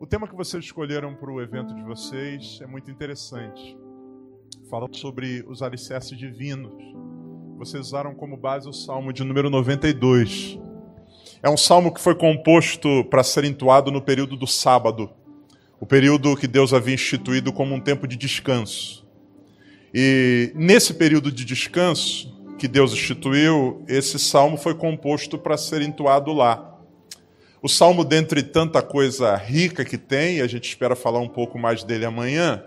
O tema que vocês escolheram para o evento de vocês é muito interessante. Fala sobre os alicerces divinos. Vocês usaram como base o Salmo de número 92. É um salmo que foi composto para ser entoado no período do sábado, o período que Deus havia instituído como um tempo de descanso. E nesse período de descanso que Deus instituiu, esse salmo foi composto para ser entoado lá. O salmo, dentre tanta coisa rica que tem, e a gente espera falar um pouco mais dele amanhã,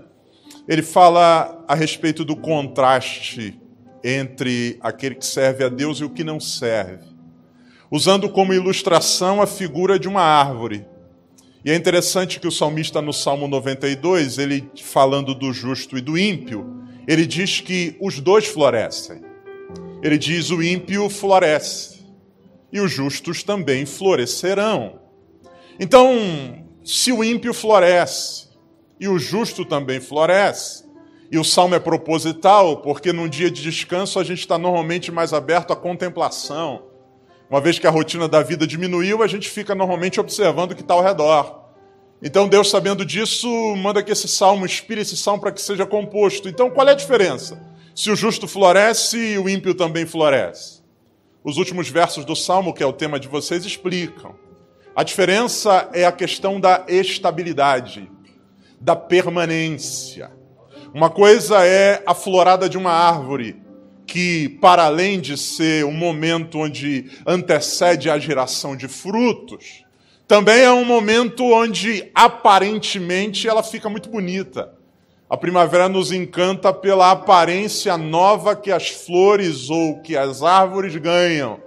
ele fala a respeito do contraste entre aquele que serve a Deus e o que não serve, usando como ilustração a figura de uma árvore. E é interessante que o salmista, no Salmo 92, ele falando do justo e do ímpio, ele diz que os dois florescem. Ele diz: o ímpio floresce e os justos também florescerão. Então, se o ímpio floresce e o justo também floresce, e o salmo é proposital, porque num dia de descanso a gente está normalmente mais aberto à contemplação. Uma vez que a rotina da vida diminuiu, a gente fica normalmente observando o que está ao redor. Então Deus, sabendo disso, manda que esse salmo inspire esse salmo para que seja composto. Então qual é a diferença? Se o justo floresce, o ímpio também floresce. Os últimos versos do Salmo, que é o tema de vocês, explicam. A diferença é a questão da estabilidade, da permanência. Uma coisa é a florada de uma árvore, que, para além de ser um momento onde antecede a geração de frutos, também é um momento onde aparentemente ela fica muito bonita. A primavera nos encanta pela aparência nova que as flores ou que as árvores ganham.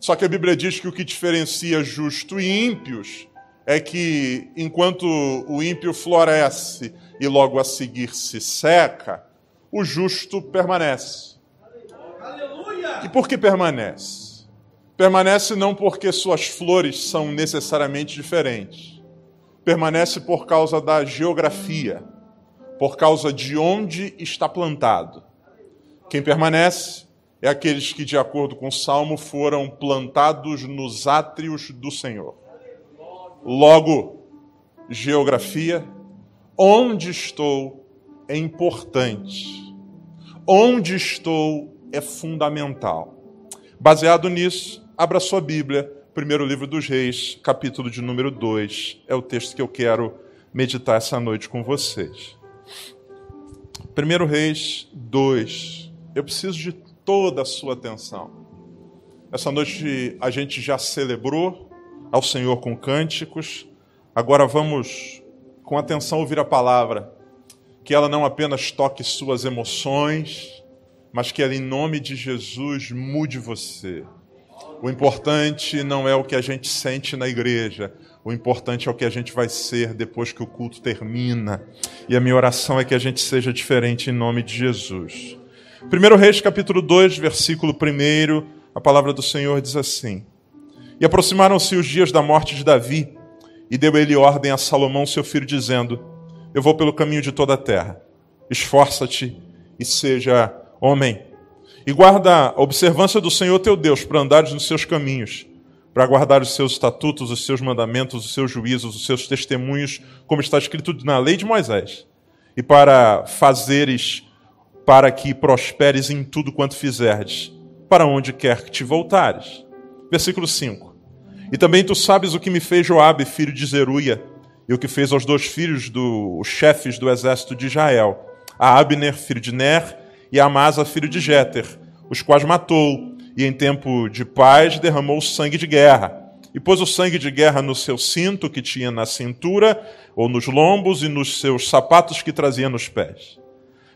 Só que a Bíblia diz que o que diferencia justo e ímpios é que enquanto o ímpio floresce e logo a seguir se seca, o justo permanece. E por que permanece? Permanece não porque suas flores são necessariamente diferentes. Permanece por causa da geografia por causa de onde está plantado. Quem permanece é aqueles que, de acordo com o Salmo, foram plantados nos átrios do Senhor. Logo, geografia, onde estou é importante. Onde estou é fundamental. Baseado nisso, abra sua Bíblia, primeiro livro dos Reis, capítulo de número 2. É o texto que eu quero meditar essa noite com vocês. 1 Reis 2. Eu preciso de toda a sua atenção. Essa noite a gente já celebrou ao Senhor com cânticos. Agora vamos com atenção ouvir a palavra. Que ela não apenas toque suas emoções, mas que ela, em nome de Jesus, mude você. O importante não é o que a gente sente na igreja, o importante é o que a gente vai ser depois que o culto termina. E a minha oração é que a gente seja diferente em nome de Jesus. 1 Reis, capítulo 2, versículo 1, a palavra do Senhor diz assim: E aproximaram-se os dias da morte de Davi, e deu ele ordem a Salomão, seu filho, dizendo: Eu vou pelo caminho de toda a terra. Esforça-te e seja homem. E guarda a observância do Senhor teu Deus para andares nos seus caminhos para guardar os seus estatutos, os seus mandamentos, os seus juízos, os seus testemunhos, como está escrito na lei de Moisés, e para fazeres para que prosperes em tudo quanto fizerdes, para onde quer que te voltares. Versículo 5. E também tu sabes o que me fez Joabe, filho de Zeruia, e o que fez aos dois filhos dos chefes do exército de Israel, a Abner, filho de Ner, e a Amasa, filho de Jéter, os quais matou, e em tempo de paz derramou sangue de guerra. E pôs o sangue de guerra no seu cinto que tinha na cintura, ou nos lombos, e nos seus sapatos que trazia nos pés.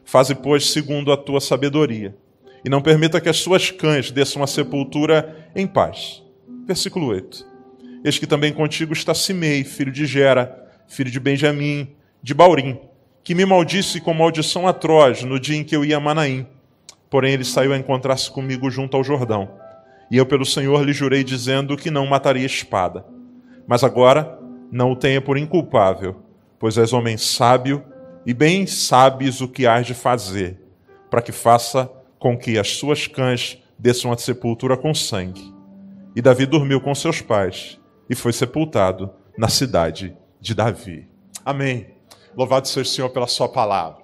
Faze, pois, segundo a tua sabedoria, e não permita que as suas cães desçam a sepultura em paz. Versículo 8. Eis que também contigo está Simei, filho de Gera, filho de Benjamim, de Baurim, que me maldisse com maldição atroz no dia em que eu ia a Manaim Porém, ele saiu a encontrar-se comigo junto ao Jordão. E eu, pelo Senhor, lhe jurei, dizendo que não mataria espada. Mas agora não o tenha por inculpável, pois és homem sábio e bem sabes o que hás de fazer, para que faça com que as suas cães desçam a sepultura com sangue. E Davi dormiu com seus pais e foi sepultado na cidade de Davi. Amém. Louvado seja o Senhor pela sua palavra.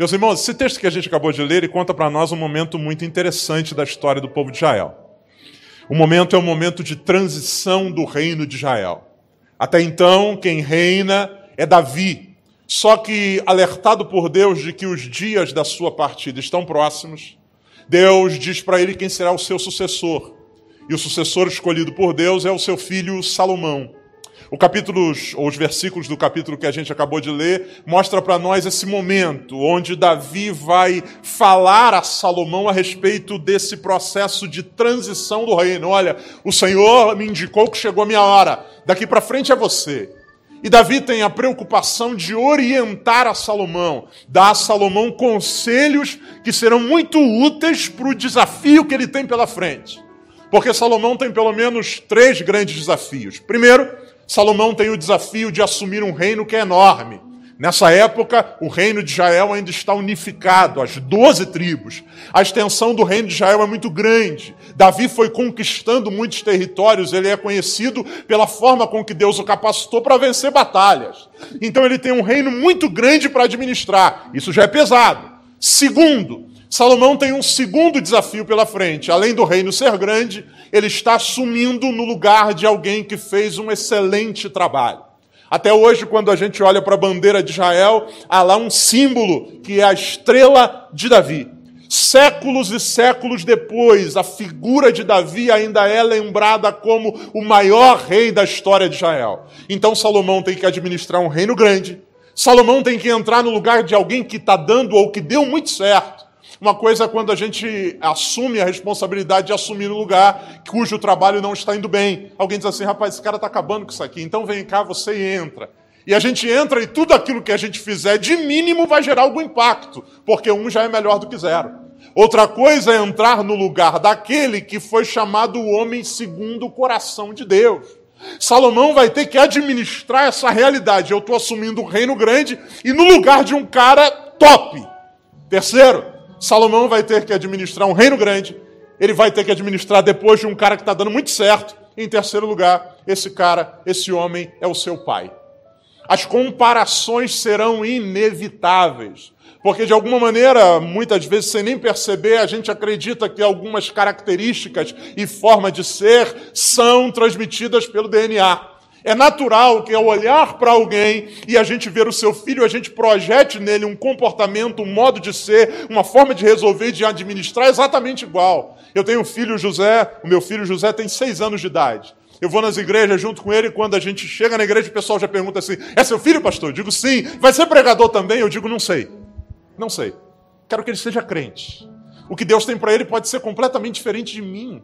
Meus irmãos, esse texto que a gente acabou de ler, ele conta para nós um momento muito interessante da história do povo de Israel. O momento é um momento de transição do reino de Israel. Até então, quem reina é Davi. Só que, alertado por Deus de que os dias da sua partida estão próximos, Deus diz para ele quem será o seu sucessor. E o sucessor escolhido por Deus é o seu filho Salomão. O capítulo, ou os versículos do capítulo que a gente acabou de ler, mostra para nós esse momento onde Davi vai falar a Salomão a respeito desse processo de transição do reino. Olha, o Senhor me indicou que chegou a minha hora. Daqui para frente é você. E Davi tem a preocupação de orientar a Salomão, dar a Salomão conselhos que serão muito úteis para o desafio que ele tem pela frente. Porque Salomão tem pelo menos três grandes desafios. Primeiro, Salomão tem o desafio de assumir um reino que é enorme. Nessa época, o reino de Israel ainda está unificado, as doze tribos. A extensão do reino de Israel é muito grande. Davi foi conquistando muitos territórios, ele é conhecido pela forma com que Deus o capacitou para vencer batalhas. Então ele tem um reino muito grande para administrar. Isso já é pesado. Segundo, Salomão tem um segundo desafio pela frente. Além do reino ser grande, ele está assumindo no lugar de alguém que fez um excelente trabalho. Até hoje, quando a gente olha para a bandeira de Israel, há lá um símbolo que é a estrela de Davi. Séculos e séculos depois, a figura de Davi ainda é lembrada como o maior rei da história de Israel. Então Salomão tem que administrar um reino grande. Salomão tem que entrar no lugar de alguém que está dando ou que deu muito certo. Uma coisa é quando a gente assume a responsabilidade de assumir um lugar cujo trabalho não está indo bem. Alguém diz assim, rapaz, esse cara está acabando com isso aqui, então vem cá, você entra. E a gente entra e tudo aquilo que a gente fizer de mínimo vai gerar algum impacto, porque um já é melhor do que zero. Outra coisa é entrar no lugar daquele que foi chamado o homem segundo o coração de Deus. Salomão vai ter que administrar essa realidade. Eu estou assumindo um reino grande e no lugar de um cara top. Terceiro, Salomão vai ter que administrar um reino grande, ele vai ter que administrar depois de um cara que está dando muito certo. Em terceiro lugar, esse cara, esse homem, é o seu pai. As comparações serão inevitáveis. Porque, de alguma maneira, muitas vezes, sem nem perceber, a gente acredita que algumas características e forma de ser são transmitidas pelo DNA. É natural que ao olhar para alguém e a gente ver o seu filho, a gente projete nele um comportamento, um modo de ser, uma forma de resolver, de administrar exatamente igual. Eu tenho um filho José, o meu filho José tem seis anos de idade. Eu vou nas igrejas junto com ele e quando a gente chega na igreja o pessoal já pergunta assim: é seu filho, pastor? Eu digo sim. Vai ser pregador também? Eu digo não sei. Não sei. Quero que ele seja crente. O que Deus tem para ele pode ser completamente diferente de mim.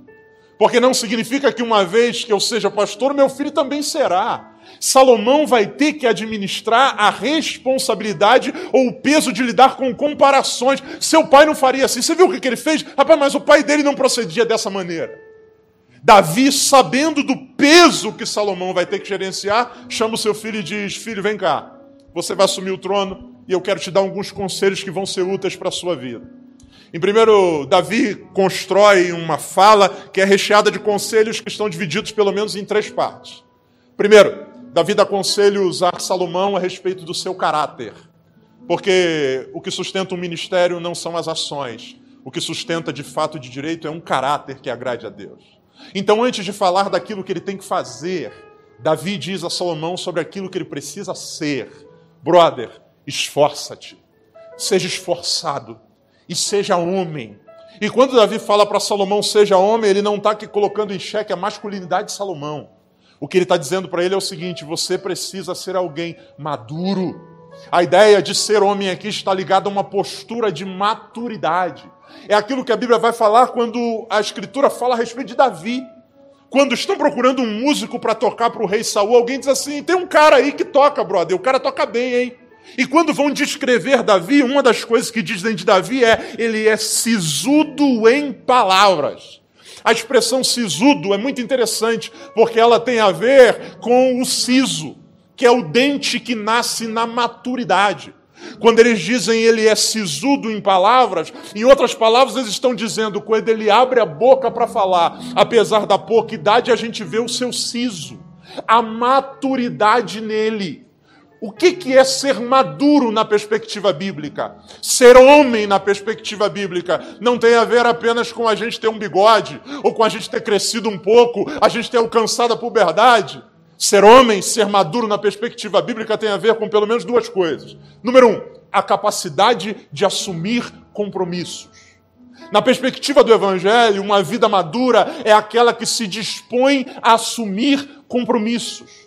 Porque não significa que uma vez que eu seja pastor, meu filho também será. Salomão vai ter que administrar a responsabilidade ou o peso de lidar com comparações. Seu pai não faria assim. Você viu o que ele fez? Rapaz, mas o pai dele não procedia dessa maneira. Davi, sabendo do peso que Salomão vai ter que gerenciar, chama o seu filho e diz: Filho, vem cá. Você vai assumir o trono e eu quero te dar alguns conselhos que vão ser úteis para a sua vida. Em primeiro, Davi constrói uma fala que é recheada de conselhos que estão divididos pelo menos em três partes. Primeiro, Davi dá conselhos a Salomão a respeito do seu caráter. Porque o que sustenta o ministério não são as ações. O que sustenta de fato de direito é um caráter que agrade a Deus. Então, antes de falar daquilo que ele tem que fazer, Davi diz a Salomão sobre aquilo que ele precisa ser. Brother, esforça-te. Seja esforçado e seja homem. E quando Davi fala para Salomão, seja homem, ele não está aqui colocando em xeque a masculinidade de Salomão. O que ele está dizendo para ele é o seguinte: você precisa ser alguém maduro. A ideia de ser homem aqui está ligada a uma postura de maturidade. É aquilo que a Bíblia vai falar quando a Escritura fala a respeito de Davi. Quando estão procurando um músico para tocar para o rei Saul, alguém diz assim: tem um cara aí que toca, brother, o cara toca bem, hein? E quando vão descrever Davi, uma das coisas que dizem de Davi é: ele é sisudo em palavras. A expressão sisudo é muito interessante, porque ela tem a ver com o siso, que é o dente que nasce na maturidade. Quando eles dizem ele é sisudo em palavras, em outras palavras, eles estão dizendo quando ele abre a boca para falar, apesar da pouca idade, a gente vê o seu siso. a maturidade nele. O que, que é ser maduro na perspectiva bíblica? Ser homem na perspectiva bíblica não tem a ver apenas com a gente ter um bigode, ou com a gente ter crescido um pouco, a gente ter alcançado a puberdade. Ser homem, ser maduro na perspectiva bíblica tem a ver com pelo menos duas coisas. Número um, a capacidade de assumir compromissos. Na perspectiva do Evangelho, uma vida madura é aquela que se dispõe a assumir compromissos.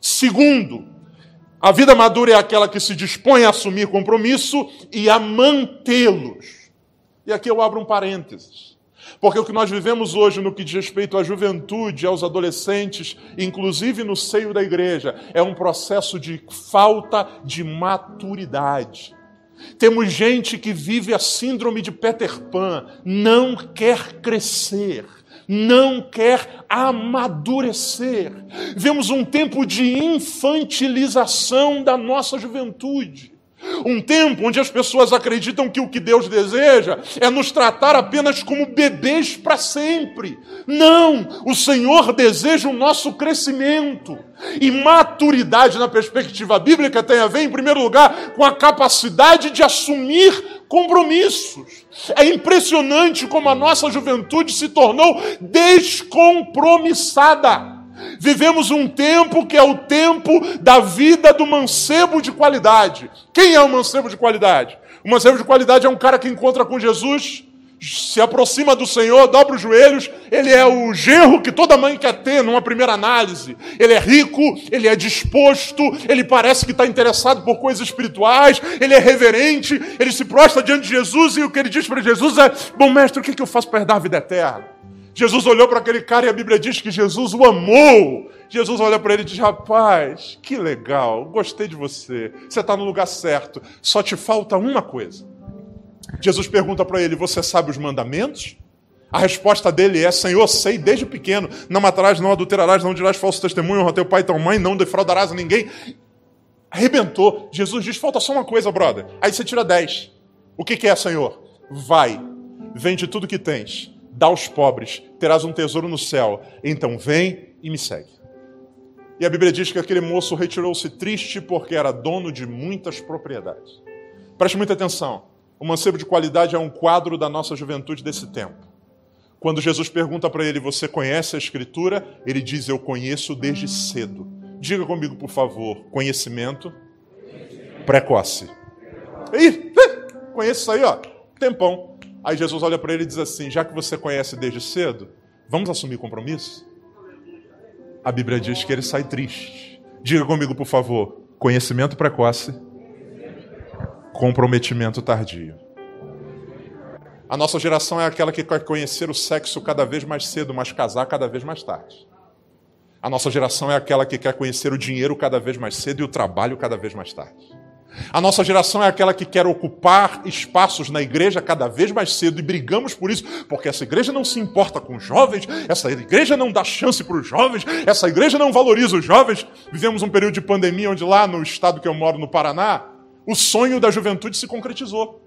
Segundo, a vida madura é aquela que se dispõe a assumir compromisso e a mantê-los. E aqui eu abro um parênteses. Porque o que nós vivemos hoje no que diz respeito à juventude, aos adolescentes, inclusive no seio da igreja, é um processo de falta de maturidade. Temos gente que vive a síndrome de Peter Pan, não quer crescer, não quer amadurecer. Vemos um tempo de infantilização da nossa juventude. Um tempo onde as pessoas acreditam que o que Deus deseja é nos tratar apenas como bebês para sempre. Não! O Senhor deseja o nosso crescimento. E maturidade na perspectiva bíblica tem a ver, em primeiro lugar, com a capacidade de assumir compromissos. É impressionante como a nossa juventude se tornou descompromissada. Vivemos um tempo que é o tempo da vida do mancebo de qualidade. Quem é o mancebo de qualidade? O mancebo de qualidade é um cara que encontra com Jesus, se aproxima do Senhor, dobra os joelhos, ele é o genro que toda mãe quer ter numa primeira análise. Ele é rico, ele é disposto, ele parece que está interessado por coisas espirituais, ele é reverente, ele se prostra diante de Jesus e o que ele diz para Jesus é: Bom mestre, o que eu faço para herdar a vida eterna? Jesus olhou para aquele cara e a Bíblia diz que Jesus o amou. Jesus olha para ele e diz: Rapaz, que legal, gostei de você. Você está no lugar certo. Só te falta uma coisa. Jesus pergunta para ele: Você sabe os mandamentos? A resposta dele é: Senhor, sei desde pequeno. Não matarás, não adulterarás, não dirás falso testemunho, honra teu pai e tua mãe, não defraudarás a ninguém. Arrebentou. Jesus diz: Falta só uma coisa, brother. Aí você tira dez. O que, que é, Senhor? Vai, vende tudo que tens dá aos pobres, terás um tesouro no céu. Então vem e me segue. E a Bíblia diz que aquele moço retirou-se triste porque era dono de muitas propriedades. Preste muita atenção. O mancebo de qualidade é um quadro da nossa juventude desse tempo. Quando Jesus pergunta para ele: Você conhece a Escritura? Ele diz: Eu conheço desde cedo. Diga comigo, por favor: conhecimento precoce. Ih, conheço isso aí, ó. Tempão. Aí Jesus olha para ele e diz assim: Já que você conhece desde cedo, vamos assumir compromisso? A Bíblia diz que ele sai triste. Diga comigo, por favor: conhecimento precoce, comprometimento tardio. A nossa geração é aquela que quer conhecer o sexo cada vez mais cedo, mas casar cada vez mais tarde. A nossa geração é aquela que quer conhecer o dinheiro cada vez mais cedo e o trabalho cada vez mais tarde. A nossa geração é aquela que quer ocupar espaços na igreja cada vez mais cedo e brigamos por isso, porque essa igreja não se importa com os jovens, essa igreja não dá chance para os jovens, essa igreja não valoriza os jovens. Vivemos um período de pandemia onde lá no estado que eu moro, no Paraná, o sonho da juventude se concretizou.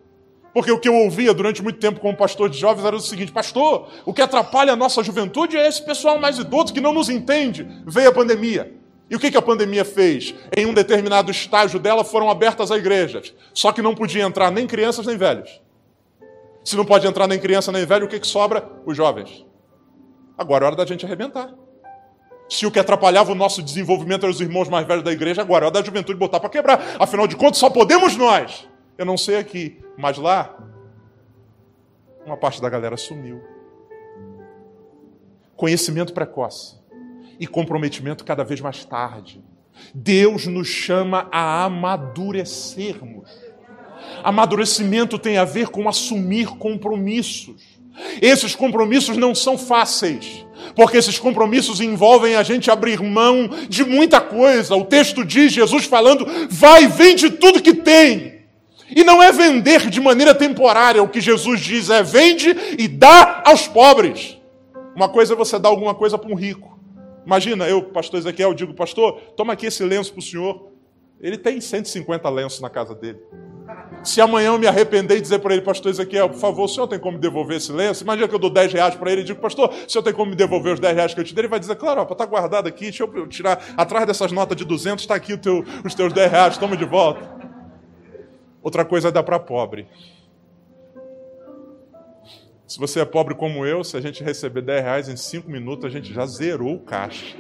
Porque o que eu ouvia durante muito tempo como pastor de jovens era o seguinte: Pastor, o que atrapalha a nossa juventude é esse pessoal mais idoso que não nos entende. Veio a pandemia. E o que a pandemia fez? Em um determinado estágio dela foram abertas as igrejas. Só que não podia entrar nem crianças nem velhos. Se não pode entrar nem criança nem velho, o que, que sobra? Os jovens. Agora é hora da gente arrebentar. Se o que atrapalhava o nosso desenvolvimento eram os irmãos mais velhos da igreja, agora é hora da juventude botar para quebrar. Afinal de contas, só podemos nós. Eu não sei aqui, mas lá, uma parte da galera sumiu. Conhecimento precoce e comprometimento cada vez mais tarde. Deus nos chama a amadurecermos. Amadurecimento tem a ver com assumir compromissos. Esses compromissos não são fáceis, porque esses compromissos envolvem a gente abrir mão de muita coisa. O texto diz, Jesus falando, vai, vende tudo que tem. E não é vender de maneira temporária, o que Jesus diz é vende e dá aos pobres. Uma coisa é você dar alguma coisa para um rico. Imagina, eu, pastor Ezequiel, digo, pastor, toma aqui esse lenço para o senhor. Ele tem 150 lenços na casa dele. Se amanhã eu me arrepender e dizer para ele, pastor Ezequiel, por favor, o senhor tem como devolver esse lenço? Imagina que eu dou 10 reais para ele e digo, pastor, o senhor tem como me devolver os 10 reais que eu te dei? Ele vai dizer, claro, está guardado aqui, deixa eu tirar, atrás dessas notas de 200 está aqui teu, os teus 10 reais, toma de volta. Outra coisa é dar para pobre. Se você é pobre como eu, se a gente receber 10 reais em 5 minutos, a gente já zerou o caixa.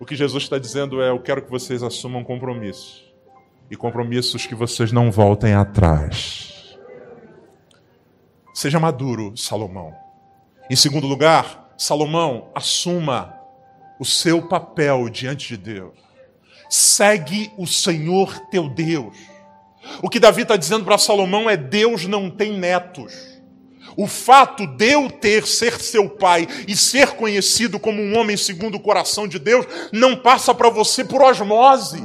O que Jesus está dizendo é: eu quero que vocês assumam compromissos. E compromissos que vocês não voltem atrás. Seja maduro, Salomão. Em segundo lugar, Salomão, assuma o seu papel diante de Deus. Segue o Senhor teu Deus. O que Davi está dizendo para Salomão é: Deus não tem netos. O fato de eu ter ser seu pai e ser conhecido como um homem segundo o coração de Deus não passa para você por osmose.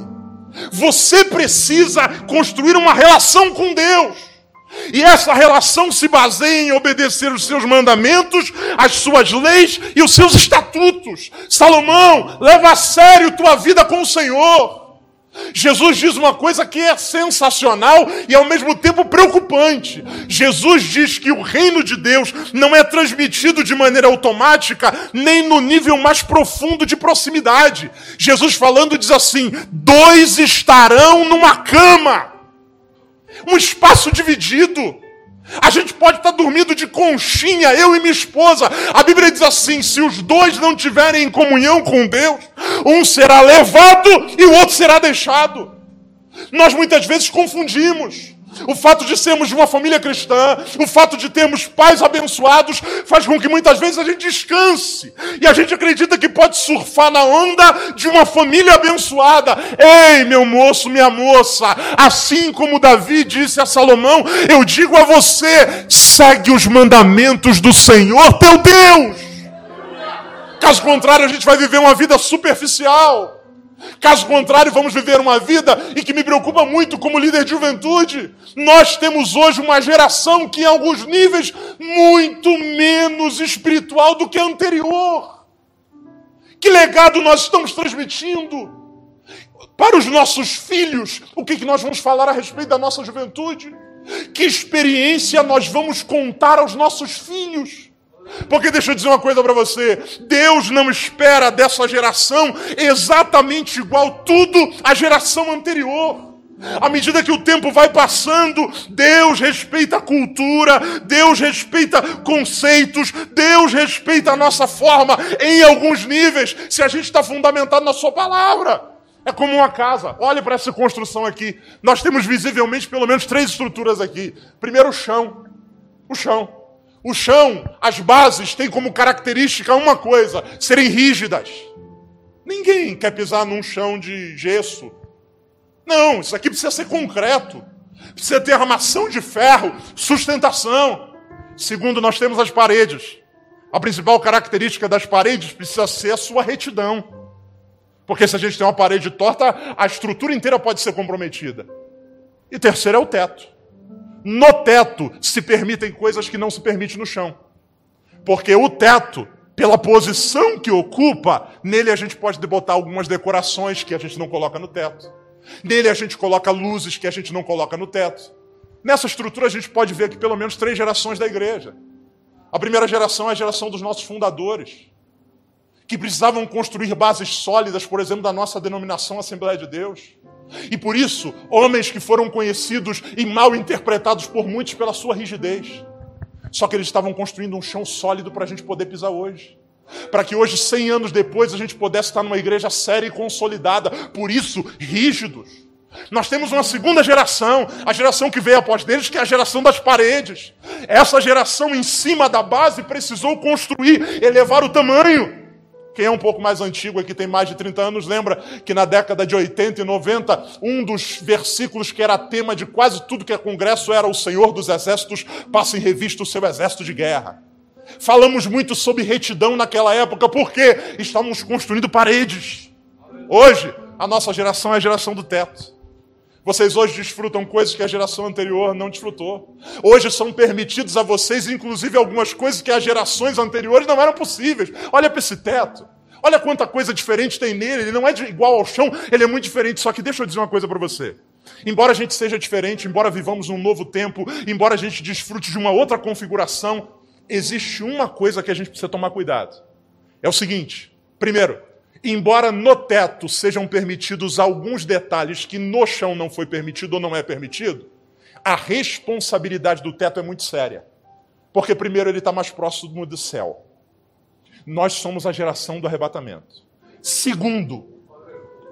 Você precisa construir uma relação com Deus. E essa relação se baseia em obedecer os seus mandamentos, as suas leis e os seus estatutos. Salomão, leva a sério tua vida com o Senhor. Jesus diz uma coisa que é sensacional e ao mesmo tempo preocupante. Jesus diz que o reino de Deus não é transmitido de maneira automática, nem no nível mais profundo de proximidade. Jesus falando diz assim: dois estarão numa cama, um espaço dividido. A gente pode estar dormindo de conchinha, eu e minha esposa. A Bíblia diz assim: se os dois não tiverem em comunhão com Deus, um será levado e o outro será deixado. Nós muitas vezes confundimos. O fato de sermos de uma família cristã, o fato de termos pais abençoados, faz com que muitas vezes a gente descanse. E a gente acredita que pode surfar na onda de uma família abençoada. Ei, meu moço, minha moça, assim como Davi disse a Salomão, eu digo a você: segue os mandamentos do Senhor teu Deus. Caso contrário, a gente vai viver uma vida superficial. Caso contrário, vamos viver uma vida e que me preocupa muito como líder de juventude. Nós temos hoje uma geração que, em alguns níveis, muito menos espiritual do que a anterior. Que legado nós estamos transmitindo? Para os nossos filhos, o que, que nós vamos falar a respeito da nossa juventude? Que experiência nós vamos contar aos nossos filhos? Porque deixa eu dizer uma coisa para você: Deus não espera dessa geração exatamente igual tudo à geração anterior. À medida que o tempo vai passando, Deus respeita a cultura, Deus respeita conceitos, Deus respeita a nossa forma em alguns níveis, se a gente está fundamentado na Sua palavra. É como uma casa. Olhe para essa construção aqui. Nós temos visivelmente pelo menos três estruturas aqui. Primeiro, o chão. O chão. O chão, as bases têm como característica uma coisa: serem rígidas. Ninguém quer pisar num chão de gesso. Não, isso aqui precisa ser concreto. Precisa ter armação de ferro, sustentação. Segundo, nós temos as paredes. A principal característica das paredes precisa ser a sua retidão. Porque se a gente tem uma parede torta, a estrutura inteira pode ser comprometida. E terceiro é o teto. No teto se permitem coisas que não se permite no chão. Porque o teto, pela posição que ocupa, nele a gente pode botar algumas decorações que a gente não coloca no teto. Nele a gente coloca luzes que a gente não coloca no teto. Nessa estrutura a gente pode ver aqui pelo menos três gerações da igreja. A primeira geração é a geração dos nossos fundadores, que precisavam construir bases sólidas, por exemplo, da nossa denominação Assembleia de Deus. E por isso, homens que foram conhecidos e mal interpretados por muitos pela sua rigidez. Só que eles estavam construindo um chão sólido para a gente poder pisar hoje. Para que hoje, 100 anos depois, a gente pudesse estar numa igreja séria e consolidada. Por isso, rígidos. Nós temos uma segunda geração, a geração que veio após deles, que é a geração das paredes. Essa geração, em cima da base, precisou construir, elevar o tamanho. Quem é um pouco mais antigo aqui, tem mais de 30 anos, lembra que na década de 80 e 90, um dos versículos que era tema de quase tudo que é congresso era o Senhor dos Exércitos passa em revista o seu exército de guerra. Falamos muito sobre retidão naquela época, porque estávamos construindo paredes. Hoje, a nossa geração é a geração do teto. Vocês hoje desfrutam coisas que a geração anterior não desfrutou. Hoje são permitidos a vocês, inclusive, algumas coisas que as gerações anteriores não eram possíveis. Olha para esse teto. Olha quanta coisa diferente tem nele. Ele não é igual ao chão, ele é muito diferente. Só que deixa eu dizer uma coisa para você. Embora a gente seja diferente, embora vivamos num novo tempo, embora a gente desfrute de uma outra configuração, existe uma coisa que a gente precisa tomar cuidado. É o seguinte: primeiro, embora no teto sejam permitidos alguns detalhes que no chão não foi permitido ou não é permitido, a responsabilidade do teto é muito séria. Porque, primeiro, ele está mais próximo do céu. Nós somos a geração do arrebatamento. Segundo,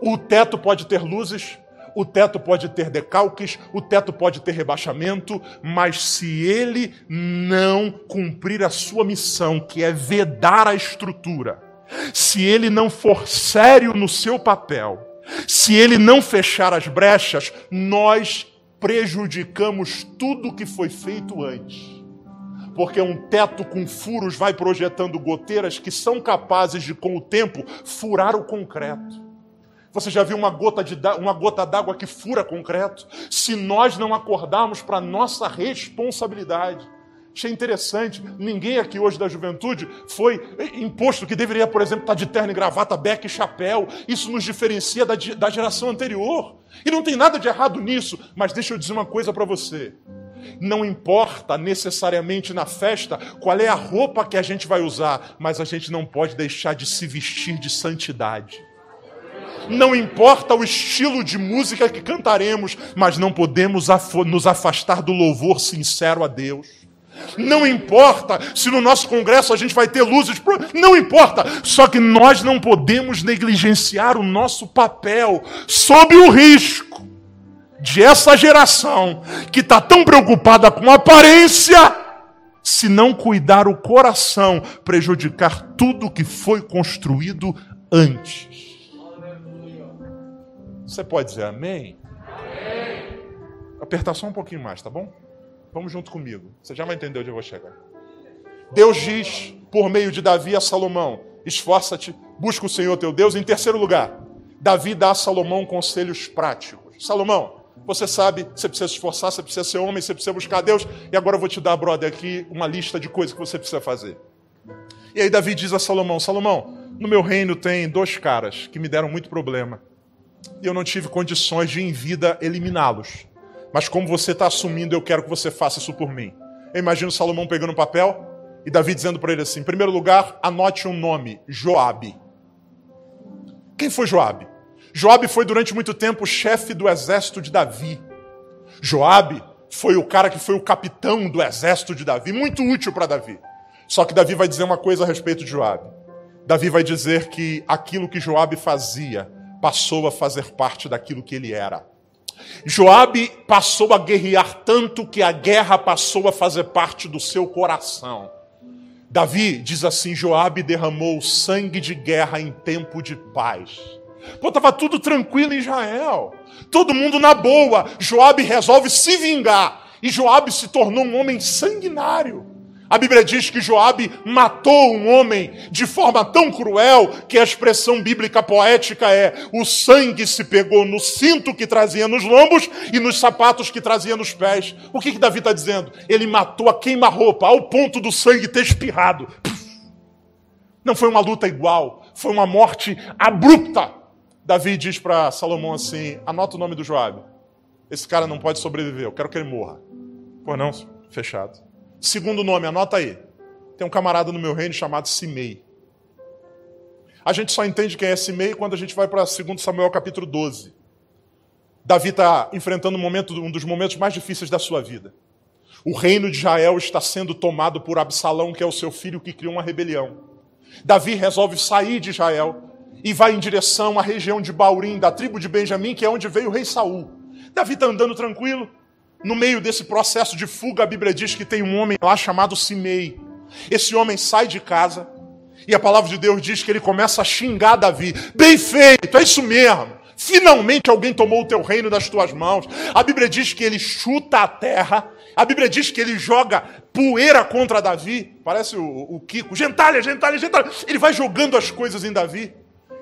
o teto pode ter luzes, o teto pode ter decalques, o teto pode ter rebaixamento, mas se ele não cumprir a sua missão, que é vedar a estrutura, se ele não for sério no seu papel, se ele não fechar as brechas, nós prejudicamos tudo que foi feito antes. Porque um teto com furos vai projetando goteiras que são capazes de, com o tempo, furar o concreto. Você já viu uma gota de uma gota d'água que fura concreto? Se nós não acordarmos para nossa responsabilidade. Achei interessante, ninguém aqui hoje da juventude foi imposto que deveria, por exemplo, estar de terno e gravata, beck e chapéu. Isso nos diferencia da, da geração anterior. E não tem nada de errado nisso, mas deixa eu dizer uma coisa para você. Não importa necessariamente na festa qual é a roupa que a gente vai usar, mas a gente não pode deixar de se vestir de santidade. Não importa o estilo de música que cantaremos, mas não podemos nos afastar do louvor sincero a Deus. Não importa se no nosso congresso a gente vai ter luzes, não importa. Só que nós não podemos negligenciar o nosso papel sob o risco de essa geração que está tão preocupada com aparência, se não cuidar o coração, prejudicar tudo que foi construído antes. Você pode dizer amém? amém? Apertar só um pouquinho mais, tá bom? Vamos junto comigo. Você já vai entender onde eu vou chegar. Deus diz, por meio de Davi a Salomão: esforça-te, busca o Senhor teu Deus. Em terceiro lugar, Davi dá a Salomão conselhos práticos. Salomão, você sabe, você precisa se esforçar, você precisa ser homem, você precisa buscar Deus. E agora eu vou te dar, brother, aqui uma lista de coisas que você precisa fazer. E aí Davi diz a Salomão: Salomão, no meu reino tem dois caras que me deram muito problema e eu não tive condições de, em vida, eliminá-los. Mas como você está assumindo, eu quero que você faça isso por mim. Eu imagino Salomão pegando um papel e Davi dizendo para ele assim: em primeiro lugar, anote um nome: Joabe. Quem foi Joabe? Joabe foi durante muito tempo o chefe do exército de Davi. Joabe foi o cara que foi o capitão do exército de Davi, muito útil para Davi. Só que Davi vai dizer uma coisa a respeito de Joabe. Davi vai dizer que aquilo que Joabe fazia passou a fazer parte daquilo que ele era. Joabe passou a guerrear tanto que a guerra passou a fazer parte do seu coração. Davi diz assim: Joabe derramou sangue de guerra em tempo de paz. Pô, estava tudo tranquilo em Israel. Todo mundo na boa. Joabe resolve se vingar. E Joabe se tornou um homem sanguinário. A Bíblia diz que Joabe matou um homem de forma tão cruel que a expressão bíblica poética é: o sangue se pegou no cinto que trazia nos lombos e nos sapatos que trazia nos pés. O que, que Davi está dizendo? Ele matou a queima-roupa ao ponto do sangue ter espirrado. Não foi uma luta igual, foi uma morte abrupta. Davi diz para Salomão assim: anota o nome do Joabe. Esse cara não pode sobreviver, eu quero que ele morra. Pô, não, fechado. Segundo nome, anota aí. Tem um camarada no meu reino chamado Simei. A gente só entende quem é Simei quando a gente vai para 2 Samuel capítulo 12. Davi está enfrentando um, momento, um dos momentos mais difíceis da sua vida. O reino de Israel está sendo tomado por Absalão, que é o seu filho que criou uma rebelião. Davi resolve sair de Israel e vai em direção à região de Baurim, da tribo de Benjamim, que é onde veio o rei Saul. Davi está andando tranquilo, no meio desse processo de fuga, a Bíblia diz que tem um homem lá chamado Simei. Esse homem sai de casa e a palavra de Deus diz que ele começa a xingar Davi. Bem feito, é isso mesmo. Finalmente alguém tomou o teu reino das tuas mãos. A Bíblia diz que ele chuta a terra. A Bíblia diz que ele joga poeira contra Davi. Parece o, o Kiko. Gentalha, gentalha, gentalha. Ele vai jogando as coisas em Davi.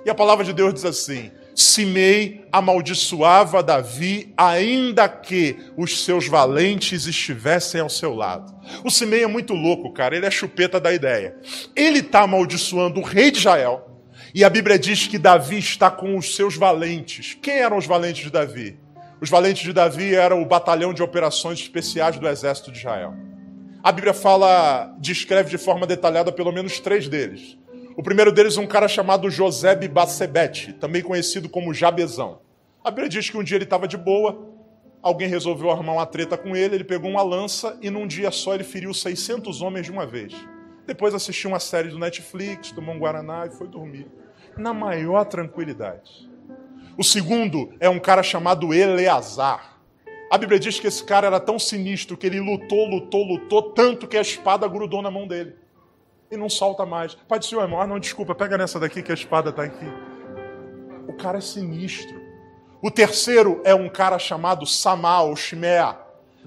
E a palavra de Deus diz assim: Simei amaldiçoava Davi, ainda que os seus valentes estivessem ao seu lado. O Simei é muito louco, cara, ele é chupeta da ideia. Ele está amaldiçoando o rei de Israel, e a Bíblia diz que Davi está com os seus valentes. Quem eram os valentes de Davi? Os valentes de Davi eram o batalhão de operações especiais do exército de Israel. A Bíblia fala, descreve de forma detalhada pelo menos três deles. O primeiro deles, um cara chamado José Bassebete, também conhecido como Jabezão. A Bíblia diz que um dia ele estava de boa, alguém resolveu armar uma treta com ele, ele pegou uma lança e num dia só ele feriu 600 homens de uma vez. Depois assistiu uma série do Netflix, tomou um Guaraná e foi dormir. Na maior tranquilidade. O segundo é um cara chamado Eleazar. A Bíblia diz que esse cara era tão sinistro que ele lutou, lutou, lutou, tanto que a espada grudou na mão dele e não solta mais. Pai do Senhor, irmão, ah, não, desculpa, pega nessa daqui que a espada está aqui. O cara é sinistro. O terceiro é um cara chamado Samá ou Shimea.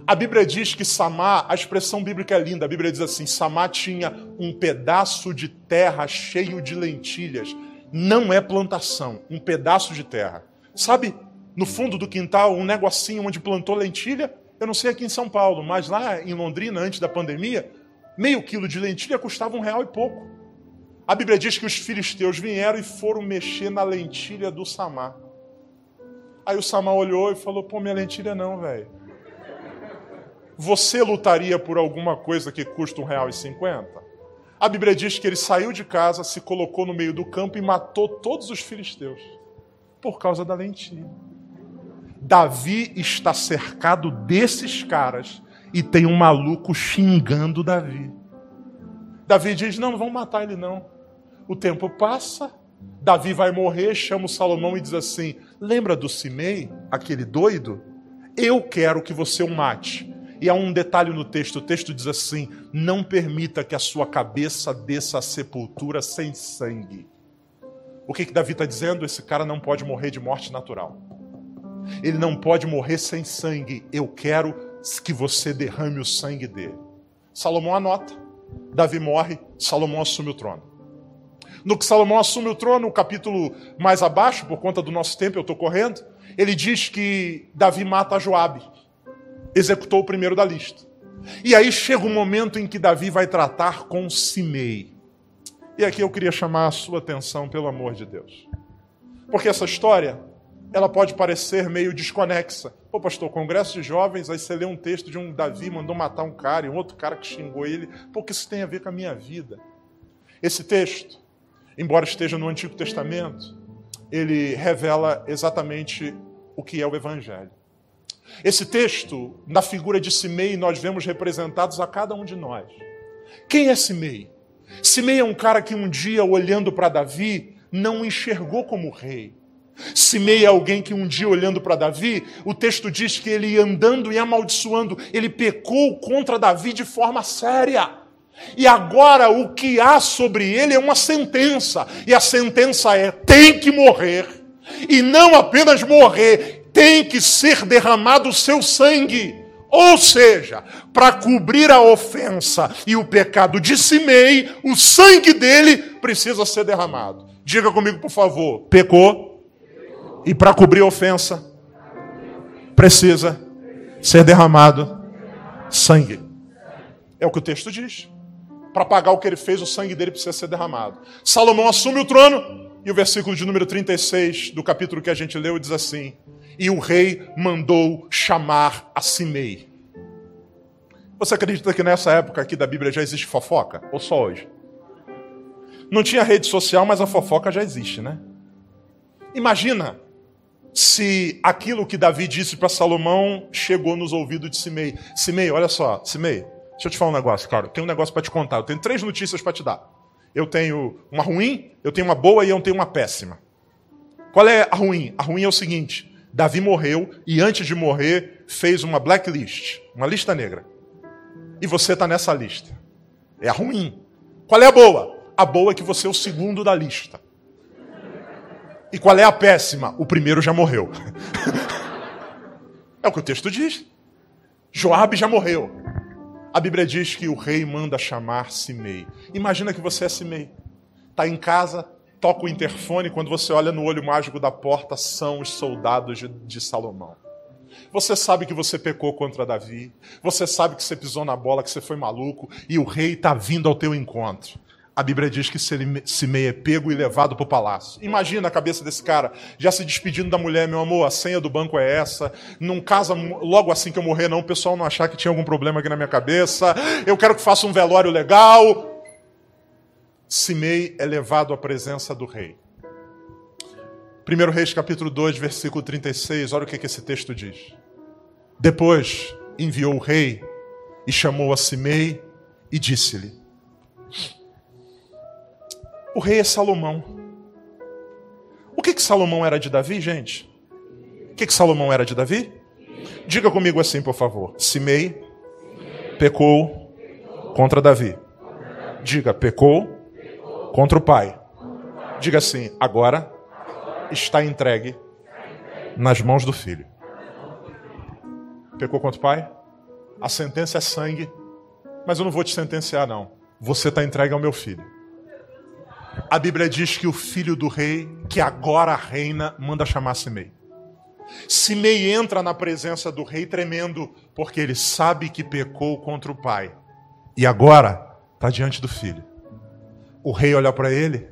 A Bíblia diz que Samá, a expressão bíblica é linda. A Bíblia diz assim: Samá tinha um pedaço de terra cheio de lentilhas. Não é plantação, um pedaço de terra. Sabe, no fundo do quintal, um negocinho onde plantou lentilha? Eu não sei aqui em São Paulo, mas lá em Londrina, antes da pandemia, meio quilo de lentilha custava um real e pouco. A Bíblia diz que os filisteus vieram e foram mexer na lentilha do Samar. Aí o Samar olhou e falou: pô, minha lentilha não, velho. Você lutaria por alguma coisa que custa um real e cinquenta? A Bíblia diz que ele saiu de casa, se colocou no meio do campo e matou todos os filisteus por causa da lentilha. Davi está cercado desses caras e tem um maluco xingando Davi. Davi diz: Não, não vão matar ele não. O tempo passa, Davi vai morrer, chama o Salomão e diz assim: Lembra do Simei, aquele doido? Eu quero que você o mate. E há um detalhe no texto: o texto diz assim: Não permita que a sua cabeça desça à sepultura sem sangue. O que, que Davi está dizendo? Esse cara não pode morrer de morte natural. Ele não pode morrer sem sangue. Eu quero que você derrame o sangue dele. Salomão anota, Davi morre, Salomão assume o trono. No que Salomão assume o trono, o capítulo mais abaixo, por conta do nosso tempo, eu estou correndo, ele diz que Davi mata Joabe, executou o primeiro da lista. E aí chega o momento em que Davi vai tratar com Simei. E aqui eu queria chamar a sua atenção, pelo amor de Deus. Porque essa história ela pode parecer meio desconexa. Pô, pastor, congresso de jovens, aí você lê um texto de um Davi mandou matar um cara e um outro cara que xingou ele. Pô, que isso tem a ver com a minha vida? Esse texto, embora esteja no Antigo Testamento, ele revela exatamente o que é o Evangelho. Esse texto, na figura de Simei, nós vemos representados a cada um de nós. Quem é Simei? Simei é um cara que um dia, olhando para Davi, não enxergou como rei Simei é alguém que um dia, olhando para Davi, o texto diz que ele andando e amaldiçoando, ele pecou contra Davi de forma séria. E agora o que há sobre ele é uma sentença, e a sentença é: tem que morrer, e não apenas morrer, tem que ser derramado o seu sangue. Ou seja, para cobrir a ofensa e o pecado de Simei, o sangue dele precisa ser derramado. Diga comigo, por favor: pecou, e para cobrir ofensa, precisa ser derramado sangue. É o que o texto diz. Para pagar o que ele fez, o sangue dele precisa ser derramado. Salomão assume o trono, e o versículo de número 36 do capítulo que a gente leu diz assim: E o rei mandou chamar a Simei. Você acredita que nessa época aqui da Bíblia já existe fofoca? Ou só hoje? Não tinha rede social, mas a fofoca já existe, né? Imagina se aquilo que Davi disse para Salomão chegou nos ouvidos de Simei. Simei, olha só, Simei, deixa eu te falar um negócio, cara. Tenho um negócio para te contar. Eu tenho três notícias para te dar. Eu tenho uma ruim, eu tenho uma boa e eu tenho uma péssima. Qual é a ruim? A ruim é o seguinte: Davi morreu e antes de morrer fez uma blacklist, uma lista negra. E você está nessa lista. É a ruim. Qual é a boa? A boa é que você é o segundo da lista. E qual é a péssima? O primeiro já morreu. é o que o texto diz. Joabe já morreu. A Bíblia diz que o rei manda chamar Simei. Imagina que você é Simei. Está em casa, toca o interfone, quando você olha no olho mágico da porta, são os soldados de, de Salomão. Você sabe que você pecou contra Davi. Você sabe que você pisou na bola, que você foi maluco. E o rei está vindo ao teu encontro. A Bíblia diz que Simei é pego e levado para o palácio. Imagina a cabeça desse cara, já se despedindo da mulher, meu amor, a senha do banco é essa, não casa logo assim que eu morrer, não, o pessoal não achar que tinha algum problema aqui na minha cabeça, eu quero que faça um velório legal. Simei é levado à presença do rei. 1 Reis capítulo 2, versículo 36, olha o que, que esse texto diz. Depois enviou o rei e chamou a Simei e disse-lhe: o rei é Salomão. O que, que Salomão era de Davi, gente? O que, que Salomão era de Davi? Diga comigo assim, por favor. Simei pecou contra Davi. Diga, pecou contra o pai. Diga assim, agora está entregue nas mãos do filho. Pecou contra o pai? A sentença é sangue, mas eu não vou te sentenciar, não. Você está entregue ao meu filho. A Bíblia diz que o filho do rei, que agora reina, manda chamar Simei. Simei entra na presença do rei tremendo, porque ele sabe que pecou contra o pai. E agora está diante do filho. O rei olha para ele